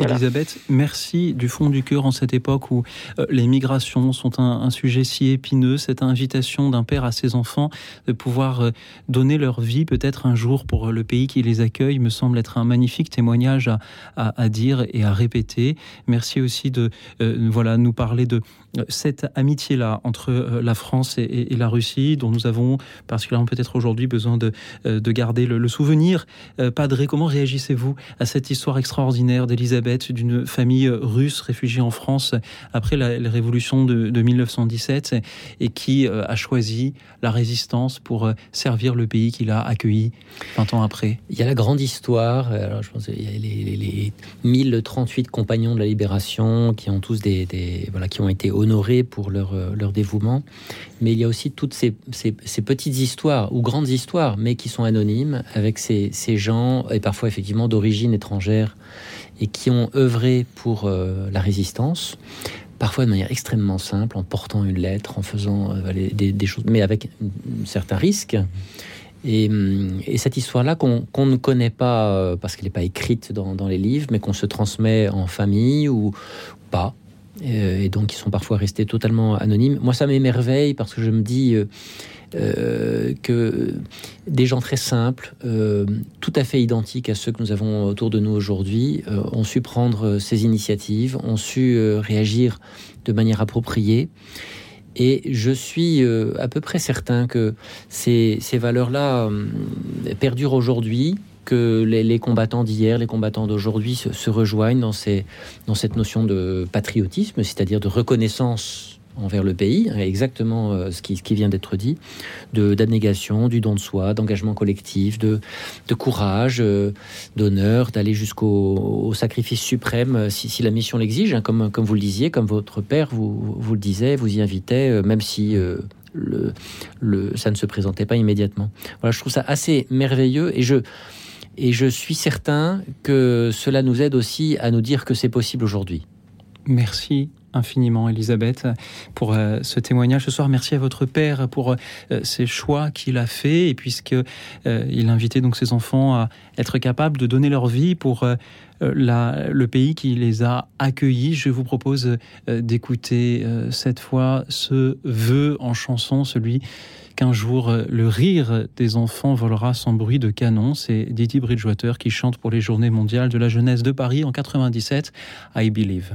Elisabeth, merci du fond du cœur en cette époque où euh, les migrations sont un, sujet si épineux, cette invitation d'un père à ses enfants de pouvoir euh, donner leur vie peut-être un jour pour le pays qui les accueille me semble être un magnifique témoignage à, dire et à répéter. Merci aussi de euh, voilà nous parler de cette amitié-là entre la France et, la Russie dont nous avons particulièrement peut-être aujourd'hui besoin de, de garder le, le souvenir. Padré, comment réagissez-vous à cette histoire extraordinaire d'Elisabeth d'une famille russe réfugiée en France après la, révolution de, 1917 et qui euh, a choisi la résistance pour euh, servir le pays qu'il a accueilli 20 ans après. Il y a la grande histoire, euh, alors je pense il les, 1038 compagnons de la libération qui ont tous des, voilà qui ont été honorés pour leur, leur dévouement, mais il y a aussi toutes ces, ces, petites histoires ou grandes histoires, mais qui sont anonymes avec ces, ces gens et parfois effectivement d'origine étrangère et qui ont œuvré pour euh, la résistance. parfois de manière extrêmement simple, en portant une lettre, en faisant des, choses, mais avec un certain risque. Et, cette histoire-là qu'on ne connaît pas parce qu'elle n'est pas écrite dans, les livres, mais qu'on se transmet en famille ou pas, et donc ils sont parfois restés totalement anonymes. Moi, ça m'émerveille parce que je me dis euh, que des gens très simples, euh, tout à fait identiques à ceux que nous avons autour de nous aujourd'hui, euh, ont su prendre ces initiatives, ont su réagir de manière appropriée. Et je suis à peu près certain que ces, valeurs-là perdurent aujourd'hui, que les, combattants d'hier, les combattants d'aujourd'hui se, rejoignent dans cette notion de patriotisme, c'est-à-dire de reconnaissance envers le pays, exactement euh, ce qui, vient d'être dit, d'abnégation, du don de soi, d'engagement collectif, de, de courage, euh, d'honneur, d'aller jusqu'au sacrifice suprême euh, si, si la mission l'exige, hein, comme, comme vous le disiez, comme votre père vous, vous le disait, vous y invitait, même si le, le, ça ne se présentait pas immédiatement. Voilà, je trouve ça assez merveilleux et je, et je suis certain que cela nous aide aussi à nous dire que c'est possible aujourd'hui. Merci infiniment, Elisabeth, pour euh, ce témoignage ce soir. Merci à votre père pour euh, ces choix qu'il a fait et puisque euh, il invitait donc ses enfants à être capables de donner leur vie pour le pays qui les a accueillis. Je vous propose d'écouter cette fois ce vœu en chanson, celui qu'un jour le rire des enfants volera sans bruit de canon. C'est Didi Bridgewater qui chante pour les Journées mondiales de la jeunesse de Paris en 97. I Believe.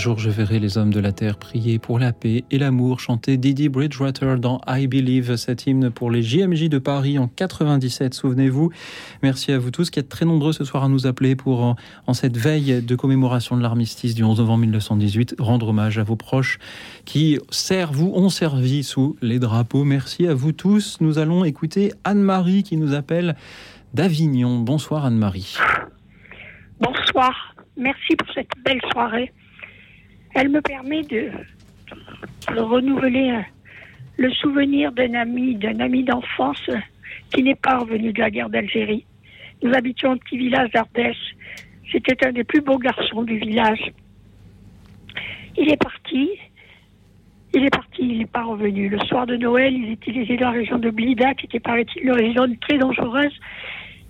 Jour, je verrai les hommes de la terre prier pour la paix et l'amour, chanter Didi Bridgewater dans I Believe, cet hymne pour les JMJ de Paris en 97, souvenez-vous. Merci à vous tous qui êtes très nombreux ce soir à nous appeler pour, en, en cette veille de commémoration de l'armistice du 11 novembre 1918, rendre hommage à vos proches qui servent ou ont servi sous les drapeaux. Merci à vous tous. Nous allons écouter Anne-Marie qui nous appelle d'Avignon. Bonsoir Anne-Marie. Bonsoir. Merci pour cette belle soirée. Elle me permet de, renouveler euh, le souvenir d'un ami, d'un ami d'enfance qui n'est pas revenu de la guerre d'Algérie. Nous habitions un petit village d'Ardèche. C'était un des plus beaux garçons du village. Il est parti. Il est parti, il n'est pas revenu. Le soir de Noël, ils étaient les dans la région de Blida, qui était, paraît-il, une région très dangereuse.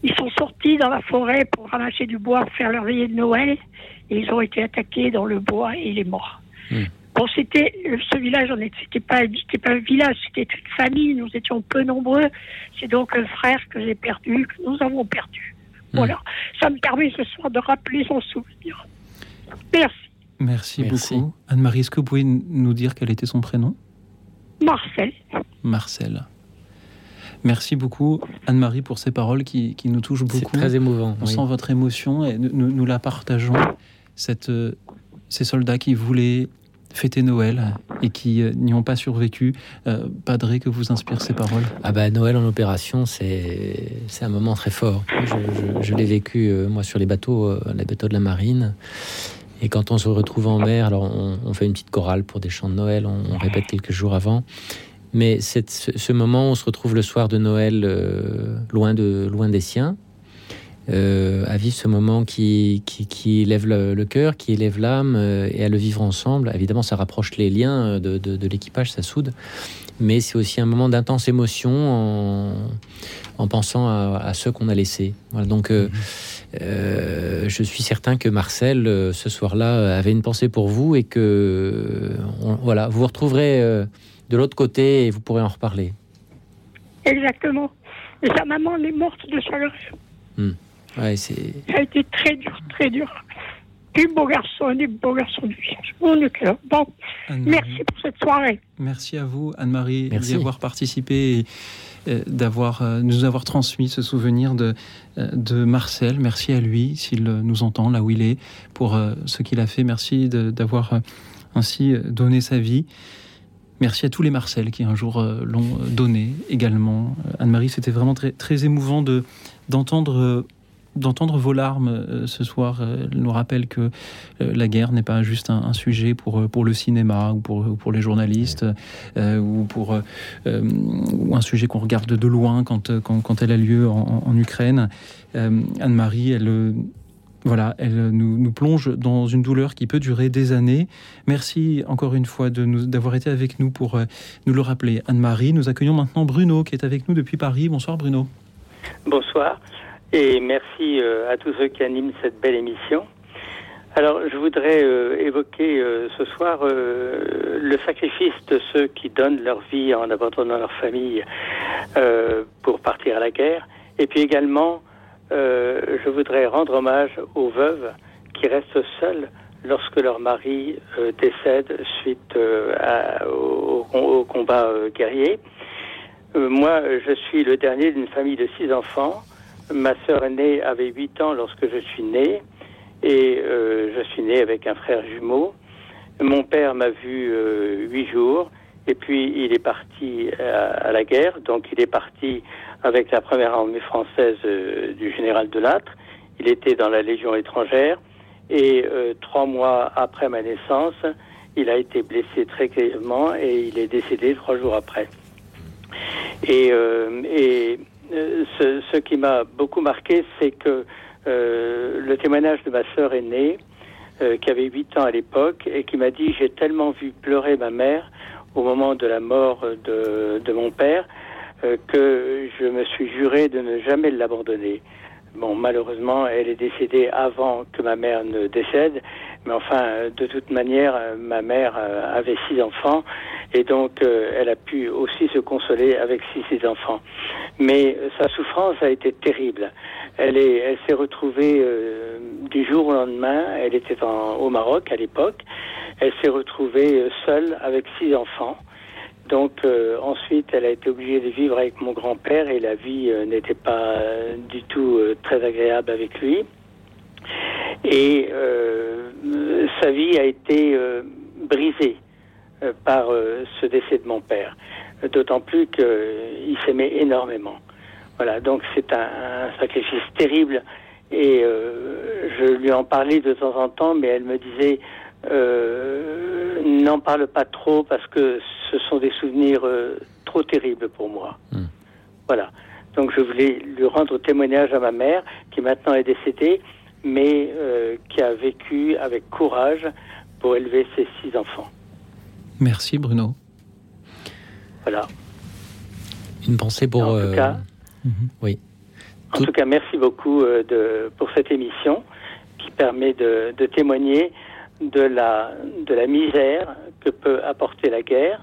Ils sont sortis dans la forêt pour ramasser du bois pour faire leur veillée de Noël et ils ont été attaqués dans le bois et il est mort. Bon, c'était ce village, c'était pas, c'était pas un village, c'était une famille. Nous étions peu nombreux. C'est donc un frère que j'ai perdu, que nous avons perdu. Voilà. Ça me permet ce soir de rappeler son souvenir. Merci, Merci, Merci. beaucoup. Anne-Marie, est-ce que vous pouvez nous dire quel était son prénom? Marcel. Marcel. Merci beaucoup, Anne-Marie, pour ces paroles qui, qui nous touchent beaucoup. très émouvant, On oui. sent votre émotion et nous, la partageons. Cette, euh, ces soldats qui voulaient fêter Noël et qui euh, n'y ont pas survécu. Euh, Padré, que vous inspirent ces paroles? Ah bah Noël en opération, c'est c'est un moment très fort. Je, je- je l'ai vécu euh, moi sur les bateaux, les bateaux de la marine. Et quand on se retrouve en mer, alors on, on fait une petite chorale pour des chants de Noël, on, on répète quelques jours avant. Mais ce, moment où on se retrouve le soir de Noël, euh, loin de loin des siens, euh, à vivre ce moment qui, qui, qui élève le, le cœur, qui élève l'âme, euh, et à le vivre ensemble. Évidemment, ça rapproche les liens de, de- de l'équipage, ça soude. Mais c'est aussi un moment d'intense émotion en, en pensant à, à ceux qu'on a laissés. Voilà, donc, euh, euh, je suis certain que Marcel, ce soir-là, avait une pensée pour vous et que on- voilà, vous vous retrouverez de l'autre côté et vous pourrez en reparler. Exactement. Et sa maman elle est morte de chaleur. Ouais, c'est Ça a été très dur, très dur. Plus beau garçon, un des beaux garçons du. Mon cœur. Bon, merci pour cette soirée. Merci à vous, Anne-Marie, Merci. d'y avoir participé et euh, d'avoir, euh, nous avoir transmis ce souvenir de, euh, de Marcel. Merci à lui, s'il nous entend là où il est, pour euh, ce qu'il a fait. Merci de- d'avoir ainsi donné sa vie. Merci à tous les Marcel qui un jour euh, l'ont euh, donné également. Euh, Anne-Marie, c'était vraiment très, émouvant de, d'entendre. d'entendre vos larmes ce soir elle nous rappelle que la guerre n'est pas juste un, sujet pour, pour le cinéma ou pour, ou pour les journalistes ou pour ou un sujet qu'on regarde de loin quand, quand, elle a lieu en, Ukraine. Anne-Marie, elle, voilà, elle nous, plonge dans une douleur qui peut durer des années. Merci encore une fois d'avoir été avec nous pour euh, nous le rappeler. Anne-Marie, nous accueillons maintenant Bruno qui est avec nous depuis Paris. Bonsoir Bruno. Bonsoir et merci euh, à tous ceux qui animent cette belle émission. Alors, je voudrais euh, évoquer ce soir le sacrifice de ceux qui donnent leur vie en abandonnant leur famille pour partir à la guerre. Et puis également, euh, je voudrais rendre hommage aux veuves qui restent seules lorsque leur mari euh, décède suite euh, au, combat guerrier. Moi, je suis le dernier d'une famille de six enfants. Ma sœur aînée avait 8 ans lorsque je suis né et je suis né avec un frère jumeau. Mon père m'a vu huit jours et puis il est parti à, à la guerre. Donc il est parti avec la première armée française euh, du général Delattre. Il était dans la Légion étrangère et euh, trois mois après ma naissance, il a été blessé très grièvement et il est décédé trois jours après. Et, euh, et euh, ce, ce qui m'a beaucoup marqué, c'est que euh, le témoignage de ma sœur aînée, qui avait 8 ans à l'époque, et qui m'a dit J'ai tellement vu pleurer ma mère au moment de la mort de, de mon père euh, que je me suis juré de ne jamais l'abandonner. Bon, malheureusement, elle est décédée avant que ma mère ne décède, mais enfin, euh, de toute manière, euh, ma mère avait six enfants, et donc elle a pu aussi se consoler avec six ses enfants. Mais sa souffrance a été terrible. Elle est, elle s'est retrouvée euh, du jour au lendemain. Elle était en- au Maroc à l'époque. Elle s'est retrouvée seule avec six enfants. Donc euh, ensuite, elle a été obligée de vivre avec mon grand-père et la vie euh, n'était pas euh, du tout euh, très agréable avec lui. Et sa vie a été brisée par ce décès de mon père. D'autant plus qu'il s'aimait énormément. Voilà, donc c'est un, un sacrifice terrible. Et je lui en parlais de temps en temps, mais elle me disait euh, n'en parle pas trop parce que ce sont des souvenirs euh, trop terribles pour moi. Voilà. Donc je voulais lui rendre témoignage à ma mère, qui maintenant est décédée, mais euh, qui a vécu avec courage pour élever ses six enfants. Merci Bruno. Voilà. Une pensée pour. En tout cas, Oui. En tout cas, merci beaucoup de, pour cette émission qui permet de, de témoigner de la, de la misère que peut apporter la guerre,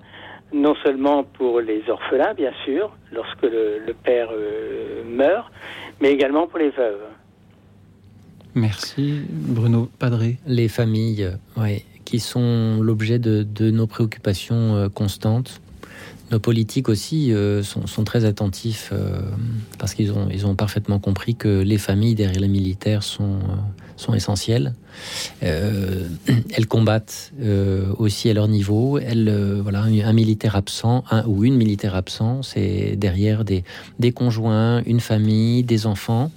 non seulement pour les orphelins, bien sûr, lorsque le, le père euh, meurt, mais également pour les veuves. Merci Bruno Padré. Les familles, euh, ouais, qui sont l'objet de, de nos préoccupations euh, constantes. Nos politiques aussi euh, sont, sont très attentifs euh, parce qu'ils ont, ils ont parfaitement compris que les familles derrière les militaires sont, euh, sont essentielles. Euh, elles combattent euh, aussi à leur niveau. Elles, euh, voilà, un, militaire absent un, ou une militaire absent, c'est derrière des, des conjoints, une famille, des enfants.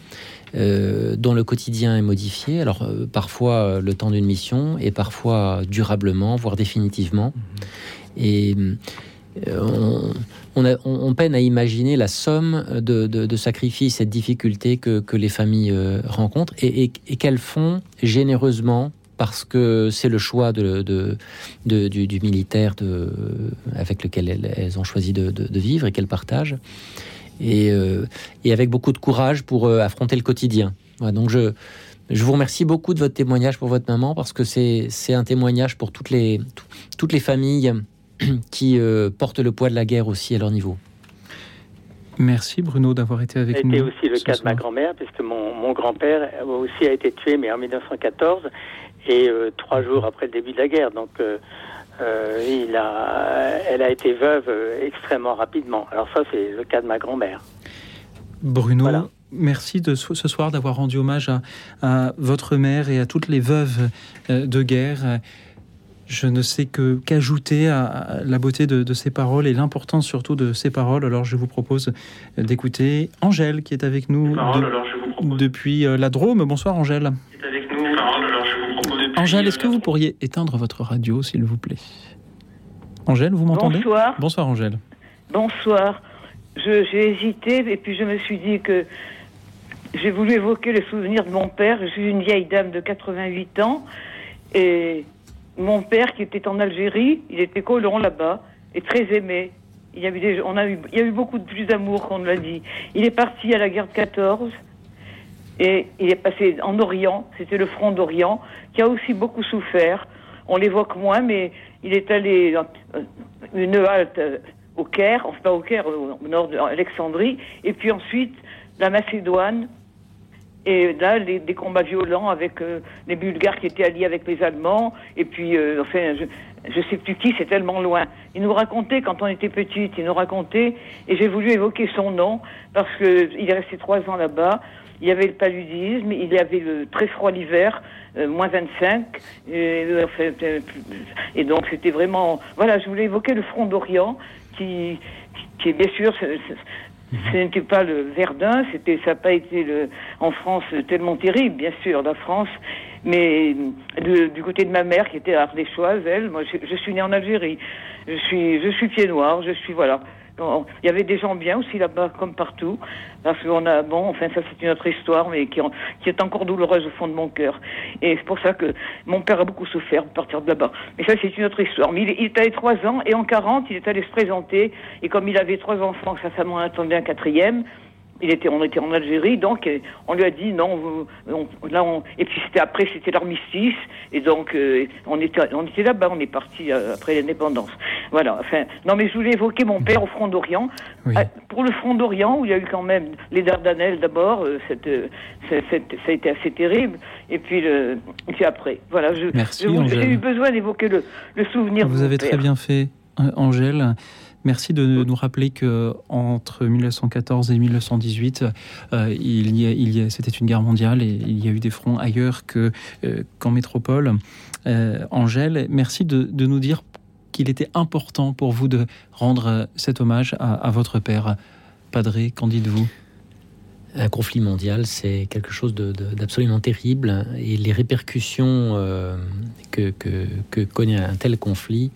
euh, dont le quotidien est modifié, alors euh, parfois euh, le temps d'une mission et parfois durablement, voire définitivement. Et euh, on, on peine à imaginer la somme de, sacrifices et de difficultés que, les familles euh, rencontrent et, qu'elles font généreusement parce que c'est le choix du, militaire avec lequel elles, ont choisi de, vivre et qu'elles partagent. Et, euh, avec beaucoup de courage pour euh, affronter le quotidien. Donc je, vous remercie beaucoup de votre témoignage pour votre maman parce que c'est un témoignage pour toutes les familles qui euh, portent le poids de la guerre aussi à leur niveau. Merci Bruno d'avoir été avec nous. été aussi le cas de ma grand-mère, puisque mon, mon grand-père aussi a été tué, mais en 1914, et euh, trois jours après le début de la guerre. Donc, euh, euh, il a, elle a été veuve extrêmement rapidement. Alors ça, c'est le cas de ma grand-mère. Bruno, merci de ce soir d'avoir rendu hommage à, à votre mère et à toutes les veuves de guerre. Je ne sais que qu'ajouter à, la beauté de, de ces paroles et l'importance surtout de ces paroles. Alors je vous propose d'écouter Angèle qui est avec nous de- depuis euh, la Drôme. Bonsoir Angèle. Angèle, est-ce que vous pourriez éteindre votre radio s'il vous plaît? Angèle, vous m'entendez? Bonsoir. Bonsoir Angèle. Bonsoir. Je- J'ai hésité et puis je me suis dit que j'ai voulu évoquer le souvenir de mon père. Je suis une vieille dame de 88 ans et mon père qui était en Algérie, il était colon là-bas et très aimé. Il y a eu, on a eu, il y a eu beaucoup de plus d'amour qu'on ne l'a dit. Il est parti à la guerre de 14 et il est passé en Orient, c'était le front d'Orient, qui a aussi beaucoup souffert. On l'évoque moins, mais il est allé euh, une halte euh, au Caire, enfin au Caire, au nord d'Alexandrie, et puis ensuite la Macédoine, et là les, des combats violents avec euh, les Bulgares qui étaient alliés avec les Allemands, et puis euh, enfin je, je sais plus qui, c'est tellement loin. Il nous racontait quand on était petite, il nous racontait, et j'ai voulu évoquer son nom parce que il est resté trois ans là-bas. Il y avait le paludisme, il y avait le très froid l'hiver, euh, moins 25, et, euh, euh, et donc c'était vraiment... Voilà, je voulais évoquer le front d'Orient, qui, qui est bien sûr... ce- ce- n'était pas le Verdun, c'était, ça n'a pas été en France tellement terrible, bien sûr, la France, mais du côté de ma mère qui était ardéchoise, elle, moi je, je suis née en Algérie, je suis, je suis pied noir, je suis voilà, il y avait des gens bien aussi là-bas, comme partout. Parce qu'on a, bon, enfin, ça c'est une autre histoire, mais qui, est encore douloureuse au fond de mon cœur. Et c'est pour ça que mon père a beaucoup souffert de partir de là-bas. Mais ça, c'est une autre histoire. Mais il, il est allé trois ans, et en 40, il est allé se présenter. Et comme il avait trois enfants, sa femme en attendait un quatrième, il était, on était en Algérie, donc on lui a dit non. on- là, on, et puis c'était après, c'était l'armistice, et donc euh, on était, on était là-bas, on est parti euh, après l'indépendance. Voilà. Enfin, non, mais je voulais évoquer mon père au front d'Orient. Ah, pour le front d'Orient, où il y a eu quand même les Dardanelles d'abord, euh, cette, ça a été assez terrible, et puis le, et puis après. Voilà. J'ai eu besoin d'évoquer le, le souvenir. de Vous mon avez très bien fait, Angèle. Merci de nous rappeler que entre 1914 et 1918, euh, il y a, il y a- c'était une guerre mondiale et il y a eu des fronts ailleurs euh, qu'en métropole. Euh, Angèle, merci de, nous dire qu'il était important pour vous de rendre cet hommage à, votre père. Padré, qu'en dites-vous? Un conflit mondial, c'est quelque chose de- d'absolument terrible et les répercussions que connaît un tel conflit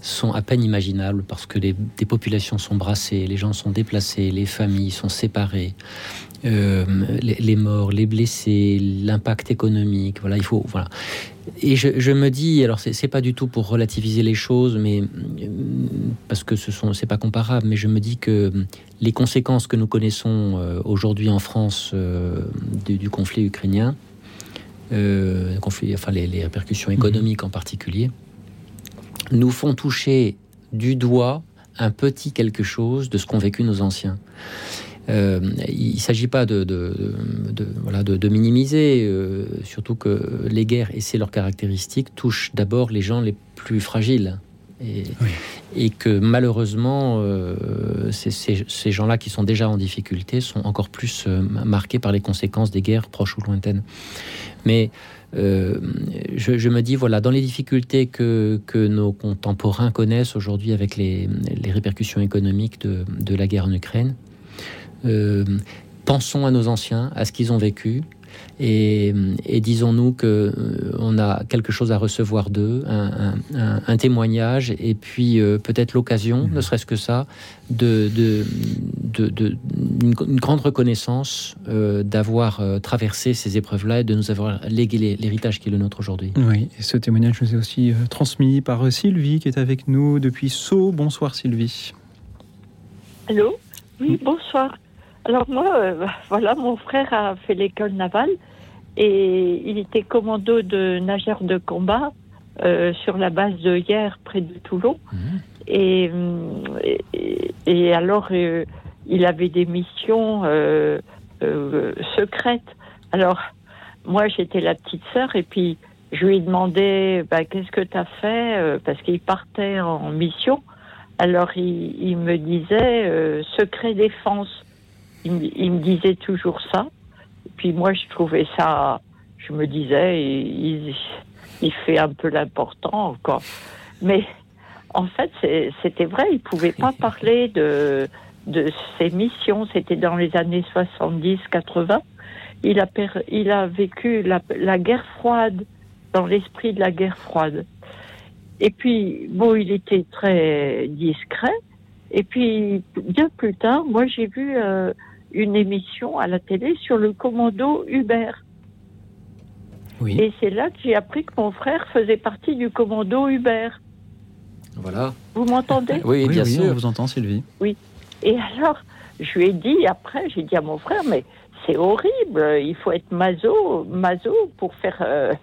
sont à peine imaginables parce que les, des populations sont brassées, les gens sont déplacés, les familles sont séparées, euh, les, les morts, les blessés, l'impact économique. Voilà, il faut voilà. Et je, je me dis, alors c'est pas du tout pour relativiser les choses, mais euh, parce que ce sont c'est pas comparable, mais je me dis que les conséquences que nous connaissons euh, aujourd'hui en France euh, du, du conflit ukrainien, euh, conflit, enfin les, les répercussions économiques en particulier, nous font toucher du doigt un petit quelque chose de ce qu'ont vécu nos anciens. Euh, il ne s'agit pas de, de, de- voilà, de, de minimiser, euh, surtout que les guerres, et c'est leur caractéristique, touchent d'abord les gens les plus fragiles. Et, et que malheureusement, euh, ces, gens-là qui sont déjà en difficulté sont encore plus marqués par les conséquences des guerres proches ou lointaines. Mais euh, je, me dis, voilà, dans les difficultés que, que nos contemporains connaissent aujourd'hui avec les, les répercussions économiques de, de la guerre en Ukraine, euh, pensons à nos anciens, à ce qu'ils ont vécu, et, et disons-nous que euh, on a quelque chose à recevoir d'eux, un, un- un- un témoignage, et puis euh, peut-être l'occasion, ne serait-ce que ça, de, de, de- de- une, une grande reconnaissance euh, d'avoir euh, traversé ces épreuves-là et de nous avoir légué l'héritage qui est le nôtre aujourd'hui. Oui, et ce témoignage nous est aussi euh, transmis par euh, Sylvie qui est avec nous depuis Sceaux. Bonsoir Sylvie. Allô? Oui, bonsoir. Alors moi, euh, voilà, mon frère a fait l'école navale et il était commando de nageurs de combat euh, sur la base de Hier, près de Toulon. Et, hum, et, et alors, euh, il avait des missions euh, euh, secrètes. Alors, moi, j'étais la petite sœur et puis je lui ai demandé bah, qu'est-ce que tu as fait euh, parce qu'il partait en mission. Alors, il, il me disait euh, secret défense. Il, me- il me disait toujours ça. Puis moi, je trouvais ça, je me disais, il, fait un peu l'important, quoi. Mais en fait, c'était vrai, il pouvait pas parler de, de ses missions. C'était dans les années 70-80. Il a, per- il a vécu la, la guerre froide, dans l'esprit de la guerre froide. Et puis, bon, il était très discret. Et puis, bien plus tard, moi, j'ai vu euh, une émission à la télé sur le commando Hubert. Et c'est là que j'ai appris que mon frère faisait partie du commando Hubert. Voilà. Vous m'entendez Oui, bien sûr. On vous entend Sylvie. Oui. Et alors, je lui ai dit après, j'ai dit à mon frère, mais c'est horrible, il faut être maso, maso pour faire. euh,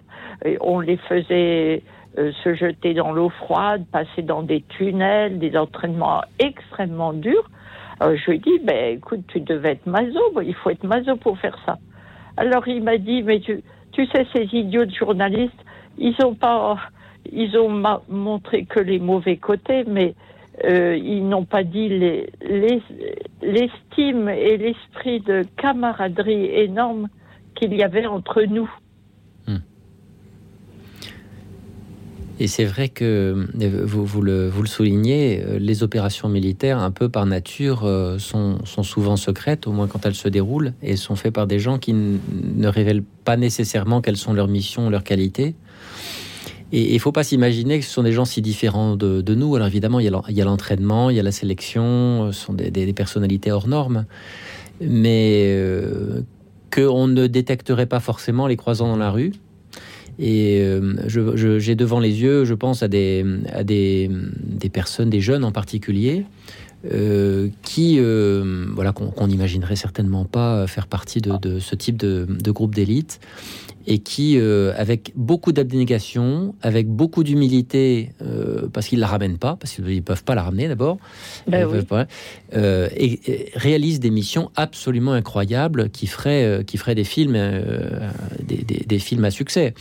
on les faisait euh, se jeter dans l'eau froide, passer dans des tunnels, des entraînements extrêmement durs. Alors, je lui ai dit, ben écoute, tu devais être maso, il faut être maso pour faire ça. Alors il m'a dit, mais tu, tu sais, ces idiots de journalistes, ils ont pas, ils ont montré que les mauvais côtés, mais euh, ils n'ont pas dit les- les- l'estime et l'esprit de camaraderie énorme qu'il y avait entre nous. Et c'est vrai que euh, vous, le, soulignez, euh, les opérations militaires, un peu par nature, euh, sont, souvent secrètes, au moins quand elles se déroulent, et sont faites par des gens qui ne révèlent pas nécessairement quelles sont leurs missions, leurs qualités. Et il ne faut pas s'imaginer que ce sont des gens si différents de, nous. Alors évidemment, il y a l'entraînement, il y a la sélection, ce sont des personnalités hors normes. Mais euh, qu'on ne détecterait pas forcément les croisant dans la rue. Et euh, j'ai devant les yeux, je pense à des, à des, des personnes, des jeunes en particulier, euh, qui, euh, voilà, qu'on qu'on n'imaginerait certainement pas faire partie de, de ce type de, de groupe d'élite, et qui, euh, avec beaucoup d'abnégation, avec beaucoup d'humilité, parce qu'ils la ramènent pas, parce qu'ils ne peuvent pas la ramener d'abord, Ben oui. et, et réalisent des missions absolument incroyables qui feraient, qui feraient des films, des, des- des films à succès.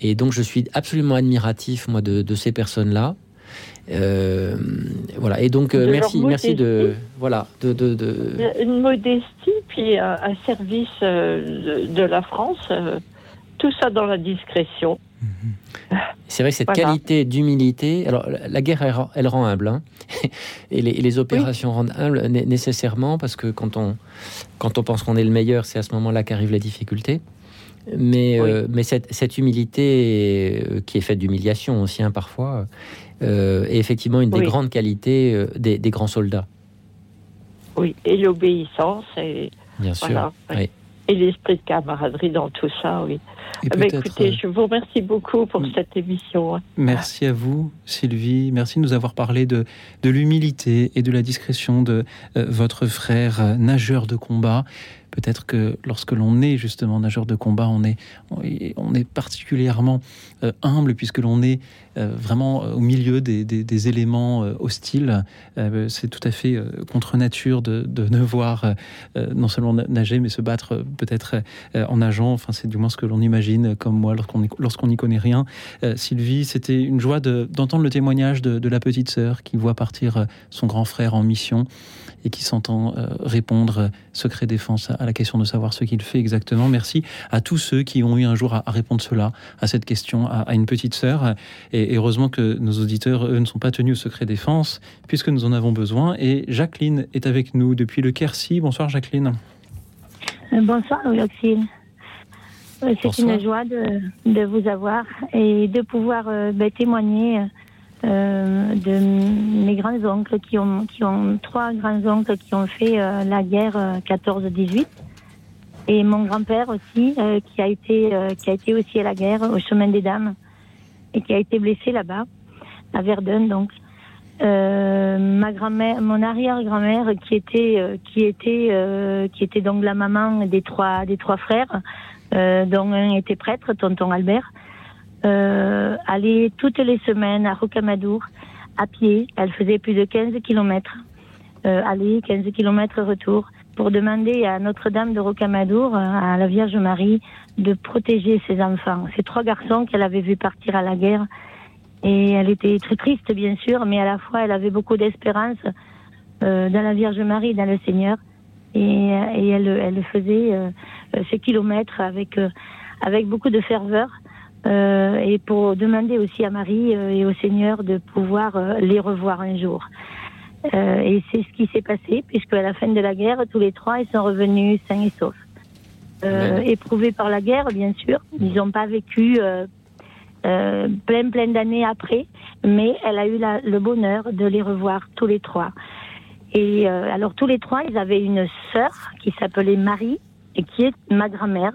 Et donc je suis absolument admiratif moi de, de ces personnes-là. Euh, voilà. Et donc euh, merci, merci de voilà de, de, de- Une modestie, puis un, un service euh, de, de la France, tout ça dans la discrétion. C'est vrai que cette Voilà. qualité d'humilité. Alors, la- la guerre, elle, rend- elle rend humble, hein. et, les, et les opérations rendent humble né- nécessairement parce que quand on quand on pense qu'on est le meilleur, c'est à ce moment-là qu'arrivent les difficultés. Mais euh, mais cette, cette humilité qui est faite d'humiliation aussi hein, parfois est effectivement une des Oui. grandes qualités euh, des, des grands soldats. Oui, et l'obéissance, et, Bien sûr. Voilà, oui. Oui. et l'esprit de camaraderie dans tout ça, oui. Ben, peut-être, écoutez, euh, je vous remercie beaucoup pour cette émission. hein. Merci à vous, Sylvie. Merci de nous avoir parlé de, de l'humilité et de la discrétion de euh, votre frère euh, nageur de combat. Peut-être que lorsque l'on est justement nageur de combat, on est, on est- particulièrement euh, humble puisque l'on est euh, vraiment euh, au milieu des, des- éléments hostiles. C'est tout à fait contre nature de, de ne voir non seulement na- nager, mais se battre peut-être en nageant. Enfin, c'est du moins ce que l'on imagine, comme moi, lorsqu'on lorsqu'on n'y connaît rien. Sylvie, c'était une joie de- d'entendre le témoignage de, de la petite sœur qui voit partir son grand frère en mission et qui s'entend euh, répondre euh, secret défense à, la question de savoir ce qu'il fait exactement. Merci à tous ceux qui ont eu un jour à, répondre cela, à cette question, à, une petite sœur. Et, heureusement que nos auditeurs, eux, ne sont pas tenus au secret défense, puisque nous en avons besoin. Et Jacqueline est avec nous depuis le Quercy. Bonsoir Jacqueline. Euh, Bonsoir. Euh, C'est une joie de, de vous avoir et de pouvoir euh, ben, témoigner euh, de mes grands-oncles qui ont, qui ont trois grands-oncles qui ont fait euh, la guerre euh, 14-18 et mon grand-père aussi euh, qui a été euh, qui a été aussi à la guerre au chemin des dames et qui a été blessé là-bas à Verdun donc. Euh, ma grand-mère, mon arrière-grand-mère qui était euh, qui était euh, qui était donc la maman des trois des trois frères, euh, dont un était prêtre, tonton Albert, euh, allait toutes les semaines à Rocamadour à pied. Elle faisait plus de 15 kilomètres euh, aller, 15 kilomètres retour pour demander à Notre-Dame de Rocamadour, euh, à la Vierge Marie, de protéger ses enfants. Ces trois garçons qu'elle avait vus partir à la guerre et elle était très triste, bien sûr, mais à la fois, elle avait beaucoup d'espérance euh, dans la Vierge Marie, dans le Seigneur. Et, elle, faisait euh, ces kilomètres avec, avec beaucoup de ferveur. Euh, et pour demander aussi à Marie euh, et au Seigneur de pouvoir euh, les revoir un jour. Et c'est ce qui s'est passé, puisque à la fin de la guerre, tous les trois, ils sont revenus sains et saufs. Éprouvés par la guerre, bien sûr. Ils n'ont pas vécu euh, euh, plein, plein d'années après, mais elle a eu la- le bonheur de les revoir tous les trois. Et euh, alors tous les trois, ils avaient une sœur qui s'appelait Marie et qui est ma grand-mère.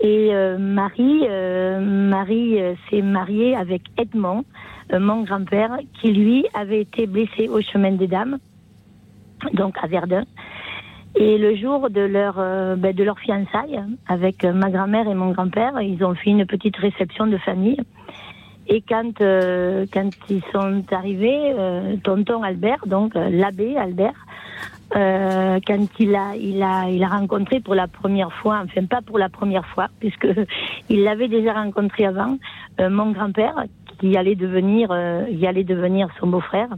Et euh, Marie, euh, Marie euh, s'est mariée avec Edmond, mon grand-père, qui lui avait été blessé au chemin des dames, donc à Verdun. Et le jour de leur ben, de leur fiançailles avec euh, ma grand-mère et mon grand-père, ils ont fait une petite réception de famille. Et quand quand ils sont arrivés, tonton Albert, donc l'abbé Albert, euh, quand il a il a il a rencontré pour la première fois, enfin pas pour la première fois, puisque il l'avait déjà rencontré avant, euh, mon grand-père qui allait devenir euh, allait devenir son beau-frère,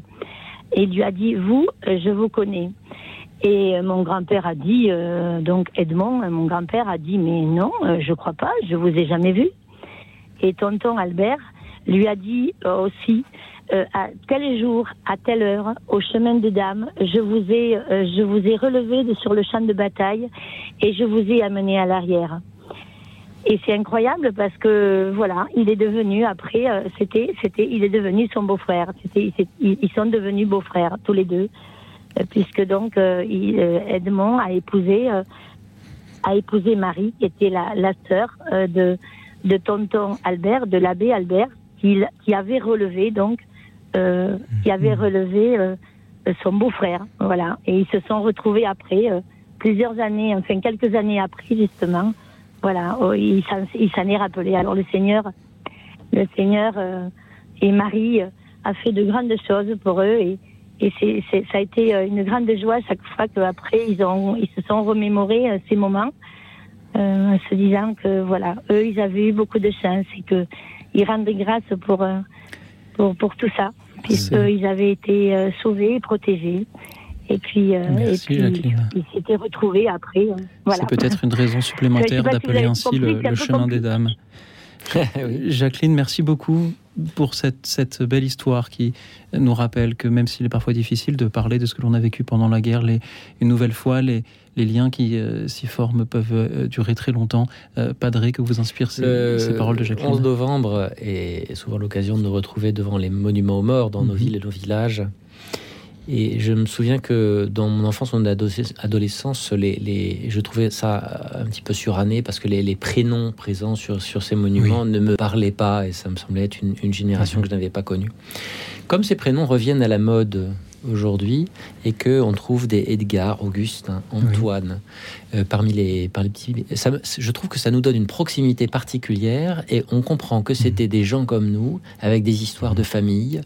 et lui a dit vous, euh, je vous connais. Et euh, mon grand-père a dit, euh, donc Edmond, mon grand-père a dit, mais non, je crois pas, je vous ai jamais vu. Et tonton Albert lui a dit aussi, euh, à tel jour, à telle heure, au chemin des dames, je vous ai, euh, je vous ai relevé de sur le champ de bataille et je vous ai amené à l'arrière. et c'est incroyable parce que voilà, il est devenu après, euh, c'était, c'était, il est devenu son beau-frère. C'était, ils sont devenus beaux-frères tous les deux, euh, puisque donc euh, il- euh, Edmond a épousé, a épousé Marie, qui était la, la sœur de de tonton Albert, de l'abbé Albert, qui, qui avait relevé donc, euh, qui avait relevé euh, son beau-frère, voilà. Et ils se sont retrouvés après euh, plusieurs années, enfin quelques années après justement. Voilà, oh, il s'en est rappelé. Alors le Seigneur, le Seigneur euh, et Marie euh, a fait de grandes choses pour eux et, et c'est, c'est- ça a été euh, une grande joie chaque fois qu'après ils ont, ils se sont remémorés euh, ces moments, euh, en se disant que voilà, eux ils avaient eu beaucoup de chance et que ils rendaient grâce pour euh, pour pour tout ça, puisqu'ils avaient été euh, sauvés, et protégés. Et puis, euh, Merci, et puis Jacqueline. ils s'étaient retrouvés après. euh, voilà. C'est peut-être une raison supplémentaire si d'appeler ainsi compris, le, chemin des dames. Jacqueline, merci beaucoup pour cette, cette belle histoire qui nous rappelle que même s'il est parfois difficile de parler de ce que l'on a vécu pendant la guerre, les, une nouvelle fois, les, les liens qui euh, s'y forment peuvent euh, durer très longtemps. Euh, Padré, que vous inspirent ces, Le ces paroles de Jacqueline 11 novembre est souvent l'occasion de nous retrouver devant les monuments aux morts dans nos Mhm. villes et nos villages. Et je me souviens que dans mon enfance, mon adolesc- adolescence, les, les- je trouvais ça un petit peu suranné parce que les, les prénoms présents sur, sur ces monuments ne me parlaient pas et ça me semblait être une, une génération que je n'avais pas connue. Comme ces prénoms reviennent à la mode aujourd'hui et que on trouve des Edgar, Augustin, Antoine euh, parmi les par les petits ça, je trouve que ça nous donne une proximité particulière et on comprend que c'était des gens comme nous avec des histoires de famille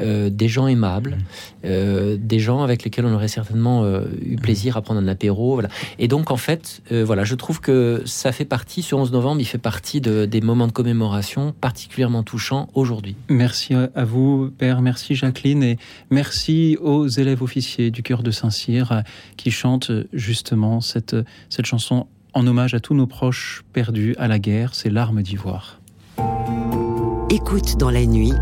euh, des gens aimables euh, des gens avec lesquels on aurait certainement eu plaisir à prendre un apéro voilà. Et donc en fait voilà je trouve que ça fait partie ce 11 novembre il fait partie de, des moments de commémoration particulièrement touchants aujourd'hui. Merci à vous, Père. Merci, Jacqueline. Et merci aux élèves officiers du cœur de Saint-Cyr qui chantent justement cette, cette chanson en hommage à tous nos proches perdus à la guerre. C'est Larmes d'ivoire. Écoute dans la nuit,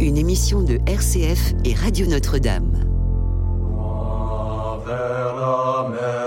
une émission de RCF et Radio Notre-Dame. Vers la mer,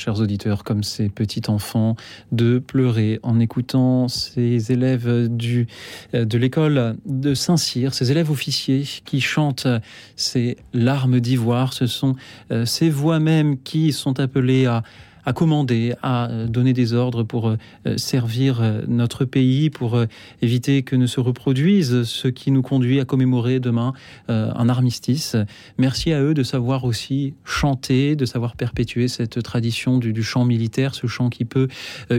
chers auditeurs, comme ces petits enfants, de pleurer en écoutant ces élèves euh, de l'école de Saint-Cyr, ces élèves officiers qui chantent ces larmes d'ivoire. Ce sont euh, ces voix même qui sont appelées à à commander, à euh, donner des ordres pour euh, servir euh, notre pays, pour éviter que ne se reproduise ce qui nous conduit à commémorer demain un armistice. Merci à eux de savoir aussi chanter, de savoir perpétuer cette tradition du, chant militaire, ce chant qui peut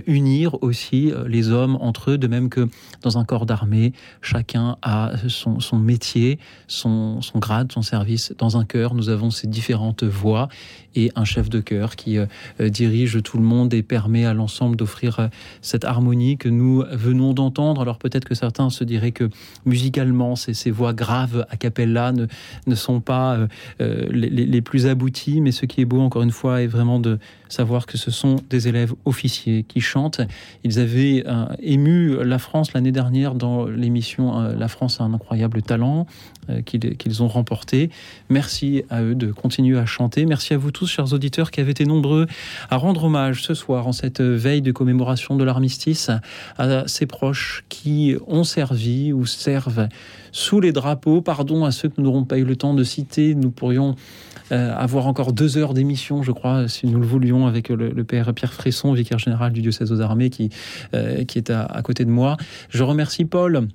unir aussi les hommes entre eux, de même que dans un corps d'armée, chacun a son, métier, son, grade, son service. Dans un chœur, nous avons ces différentes voix et un chef de chœur qui euh, dirige tout le monde et permet à l'ensemble d'offrir euh, cette harmonie que nous venons d'entendre. Alors peut-être que certains se diraient que musicalement, ces, voix graves a cappella ne, ne sont pas euh, les, les, plus abouties, mais ce qui est beau, encore une fois, est vraiment de savoir que ce sont des élèves officiers qui chantent. Ils avaient euh, ému la France l'année dernière dans l'émission euh, La France a un incroyable talent euh, qu'ils ont remporté. Merci à eux de continuer à chanter. Merci à vous tous, chers auditeurs, qui avez été nombreux à rendre hommage ce soir, en cette veille de commémoration de l'armistice, à ces proches qui ont servi ou servent sous les drapeaux. Pardon à ceux que nous n'aurons pas eu le temps de citer. Nous pourrions euh, avoir encore deux heures d'émission, je crois, si nous le voulions, avec le, père Pierre Fresson, vicaire général du diocèse aux armées, qui, euh, qui est à, côté de moi. Je remercie Paul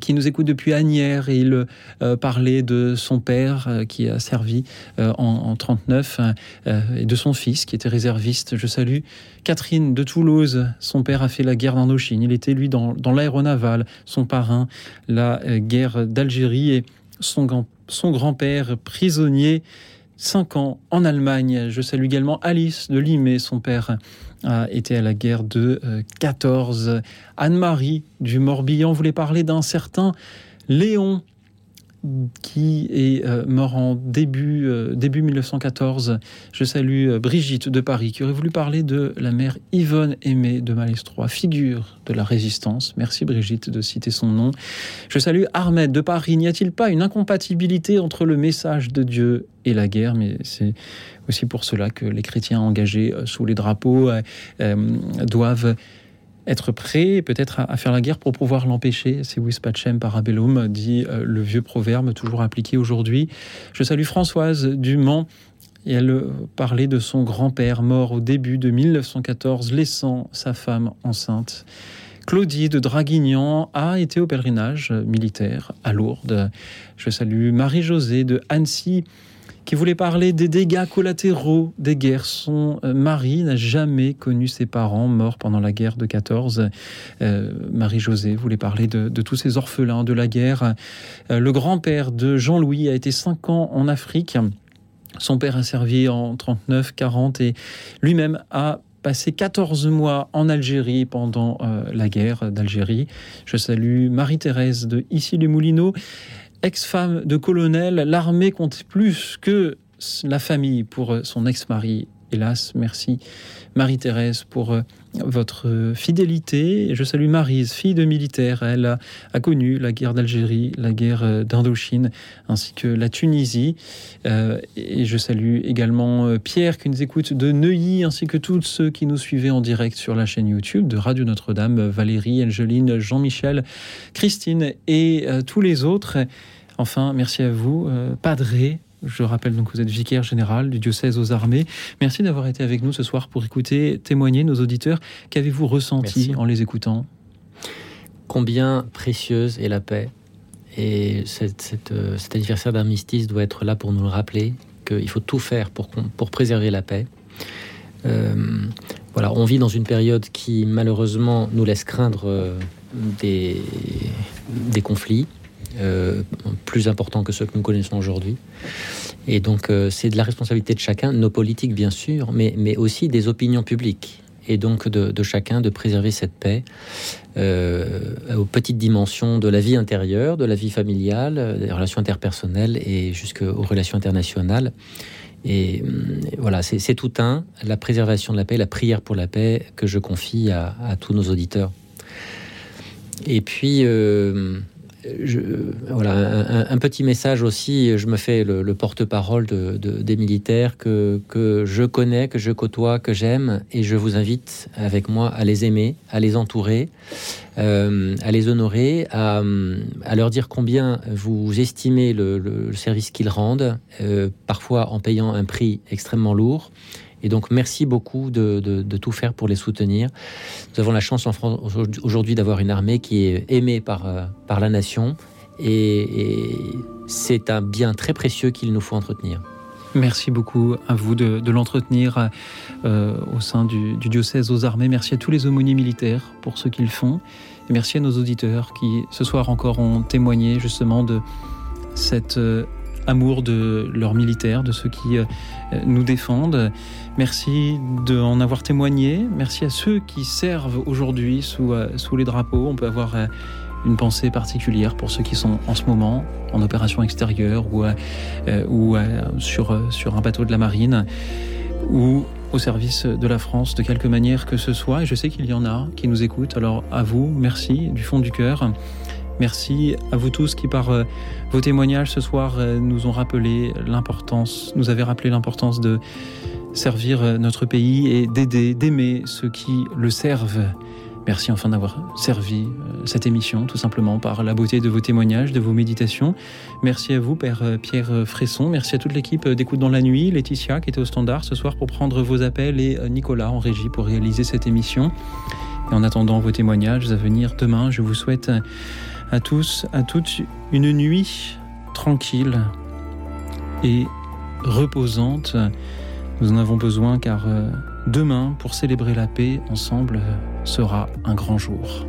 qui nous écoute depuis Agnières et il euh, parlait de son père qui a servi en, en 39 et de son fils qui était réserviste. Je salue Catherine de Toulouse. Son père a fait la guerre d'Indochine. Il était lui dans, dans l'aéronaval, son parrain, la guerre d'Algérie et son, grand-père prisonnier. Cinq ans en Allemagne. Je salue également Alice de Limay, son père a été à la guerre de 14. Anne-Marie du Morbihan voulait parler d'un certain Léon qui est euh, mort en début, euh, début 1914. Je salue euh, Brigitte de Paris qui aurait voulu parler de la mère Yvonne Aimée de Malestroit, figure de la résistance. Merci Brigitte de citer son nom. Je salue Ahmed de Paris. N'y a-t-il pas une incompatibilité entre le message de Dieu et la guerre? Mais c'est aussi pour cela que les chrétiens engagés sous les drapeaux doivent être prêt peut-être à, faire la guerre pour pouvoir l'empêcher. C'est vis pacem parabellum, dit euh, le vieux proverbe toujours appliqué aujourd'hui. Je salue Françoise Dumont. Et elle parlait de son grand-père mort au début de 1914, laissant sa femme enceinte. Claudie de Draguignan a été au pèlerinage militaire à Lourdes. Je salue Marie-Josée de Annecy qui voulait parler des dégâts collatéraux des guerres. Son mari n'a jamais connu ses parents morts pendant la guerre de 14. Euh, Marie-Josée voulait parler de, tous ces orphelins de la guerre. Euh, le grand-père de Jean-Louis a été cinq ans en Afrique. Son père a servi en 39-40 et lui-même a passé 14 mois en Algérie pendant euh, la guerre d'Algérie. Je salue Marie-Thérèse de Issy-les-Moulineaux ex-femme de colonel, l'armée compte plus que la famille pour son ex-mari. Hélas, merci Marie-Thérèse pour euh, votre fidélité. Je salue Marise, fille de militaire. Elle a, connu la guerre d'Algérie, la guerre euh, d'Indochine, ainsi que la Tunisie. Euh, et je salue également euh, Pierre qui nous écoute de Neuilly, ainsi que tous ceux qui nous suivaient en direct sur la chaîne YouTube de Radio Notre-Dame, Valérie, Angeline, Jean-Michel, Christine et euh, tous les autres. Enfin, merci à vous, euh, Padré, je rappelle donc que vous êtes vicaire général du diocèse aux armées. Merci d'avoir été avec nous ce soir pour écouter, témoigner nos auditeurs. Qu'avez-vous ressenti Merci. en les écoutant? Combien précieuse est la paix? Et cette, cette, euh, cet anniversaire d'armistice doit être là pour nous le rappeler qu'il faut tout faire pour, pour préserver la paix. Euh, voilà, on vit dans une période qui malheureusement nous laisse craindre euh, des, des conflits, euh, plus importants que ceux que nous connaissons aujourd'hui. Et donc, euh, c'est de la responsabilité de chacun, nos politiques bien sûr, mais, mais aussi des opinions publiques. Et donc de, chacun de préserver cette paix euh, aux petites dimensions de la vie intérieure, de la vie familiale, des relations interpersonnelles et jusqu'aux relations internationales. Et voilà, c'est tout un, la préservation de la paix, la prière pour la paix que je confie à, tous nos auditeurs. Et puis, voilà, un, petit message aussi. Je me fais le, le porte-parole de, de, des militaires que, que je connais, que je côtoie, que j'aime, et je vous invite avec moi à les aimer, à les entourer, euh, à les honorer, à, leur dire combien vous estimez le service qu'ils rendent, euh, parfois en payant un prix extrêmement lourd. Et donc, merci beaucoup de, de, tout faire pour les soutenir. Nous avons la chance en France aujourd'hui d'avoir une armée qui est aimée par, euh, par la nation. Et, c'est un bien très précieux qu'il nous faut entretenir. Merci beaucoup à vous de, de l'entretenir euh, au sein du, du, diocèse aux armées. Merci à tous les aumôniers militaires pour ce qu'ils font. Et merci à nos auditeurs qui, ce soir encore, ont témoigné justement de cet euh, amour de leurs militaires, de ceux qui euh, nous défendent. Merci d'en avoir témoigné. Merci à ceux qui servent aujourd'hui sous, euh, les drapeaux. On peut avoir euh, une pensée particulière pour ceux qui sont en ce moment en opération extérieure ou, ou sur, sur un bateau de la marine ou au service de la France de quelque manière que ce soit. Et je sais qu'il y en a qui nous écoutent. Alors à vous, merci du fond du cœur. Merci à vous tous qui, par euh, vos témoignages ce soir, euh, nous ont rappelé l'importance, nous avez rappelé l'importance de servir euh, notre pays et d'aider, d'aimer ceux qui le servent. Merci enfin d'avoir servi cette émission, tout simplement par la beauté de vos témoignages, de vos méditations. Merci à vous, Père Pierre Fresson. Merci à toute l'équipe d'Écoute dans la nuit, Laetitia qui était au standard ce soir pour prendre vos appels et Nicolas en régie pour réaliser cette émission. Et en attendant vos témoignages à venir demain, je vous souhaite à tous, à toutes, une nuit tranquille et reposante. Nous en avons besoin car demain, pour célébrer la paix ensemble, sera un grand jour.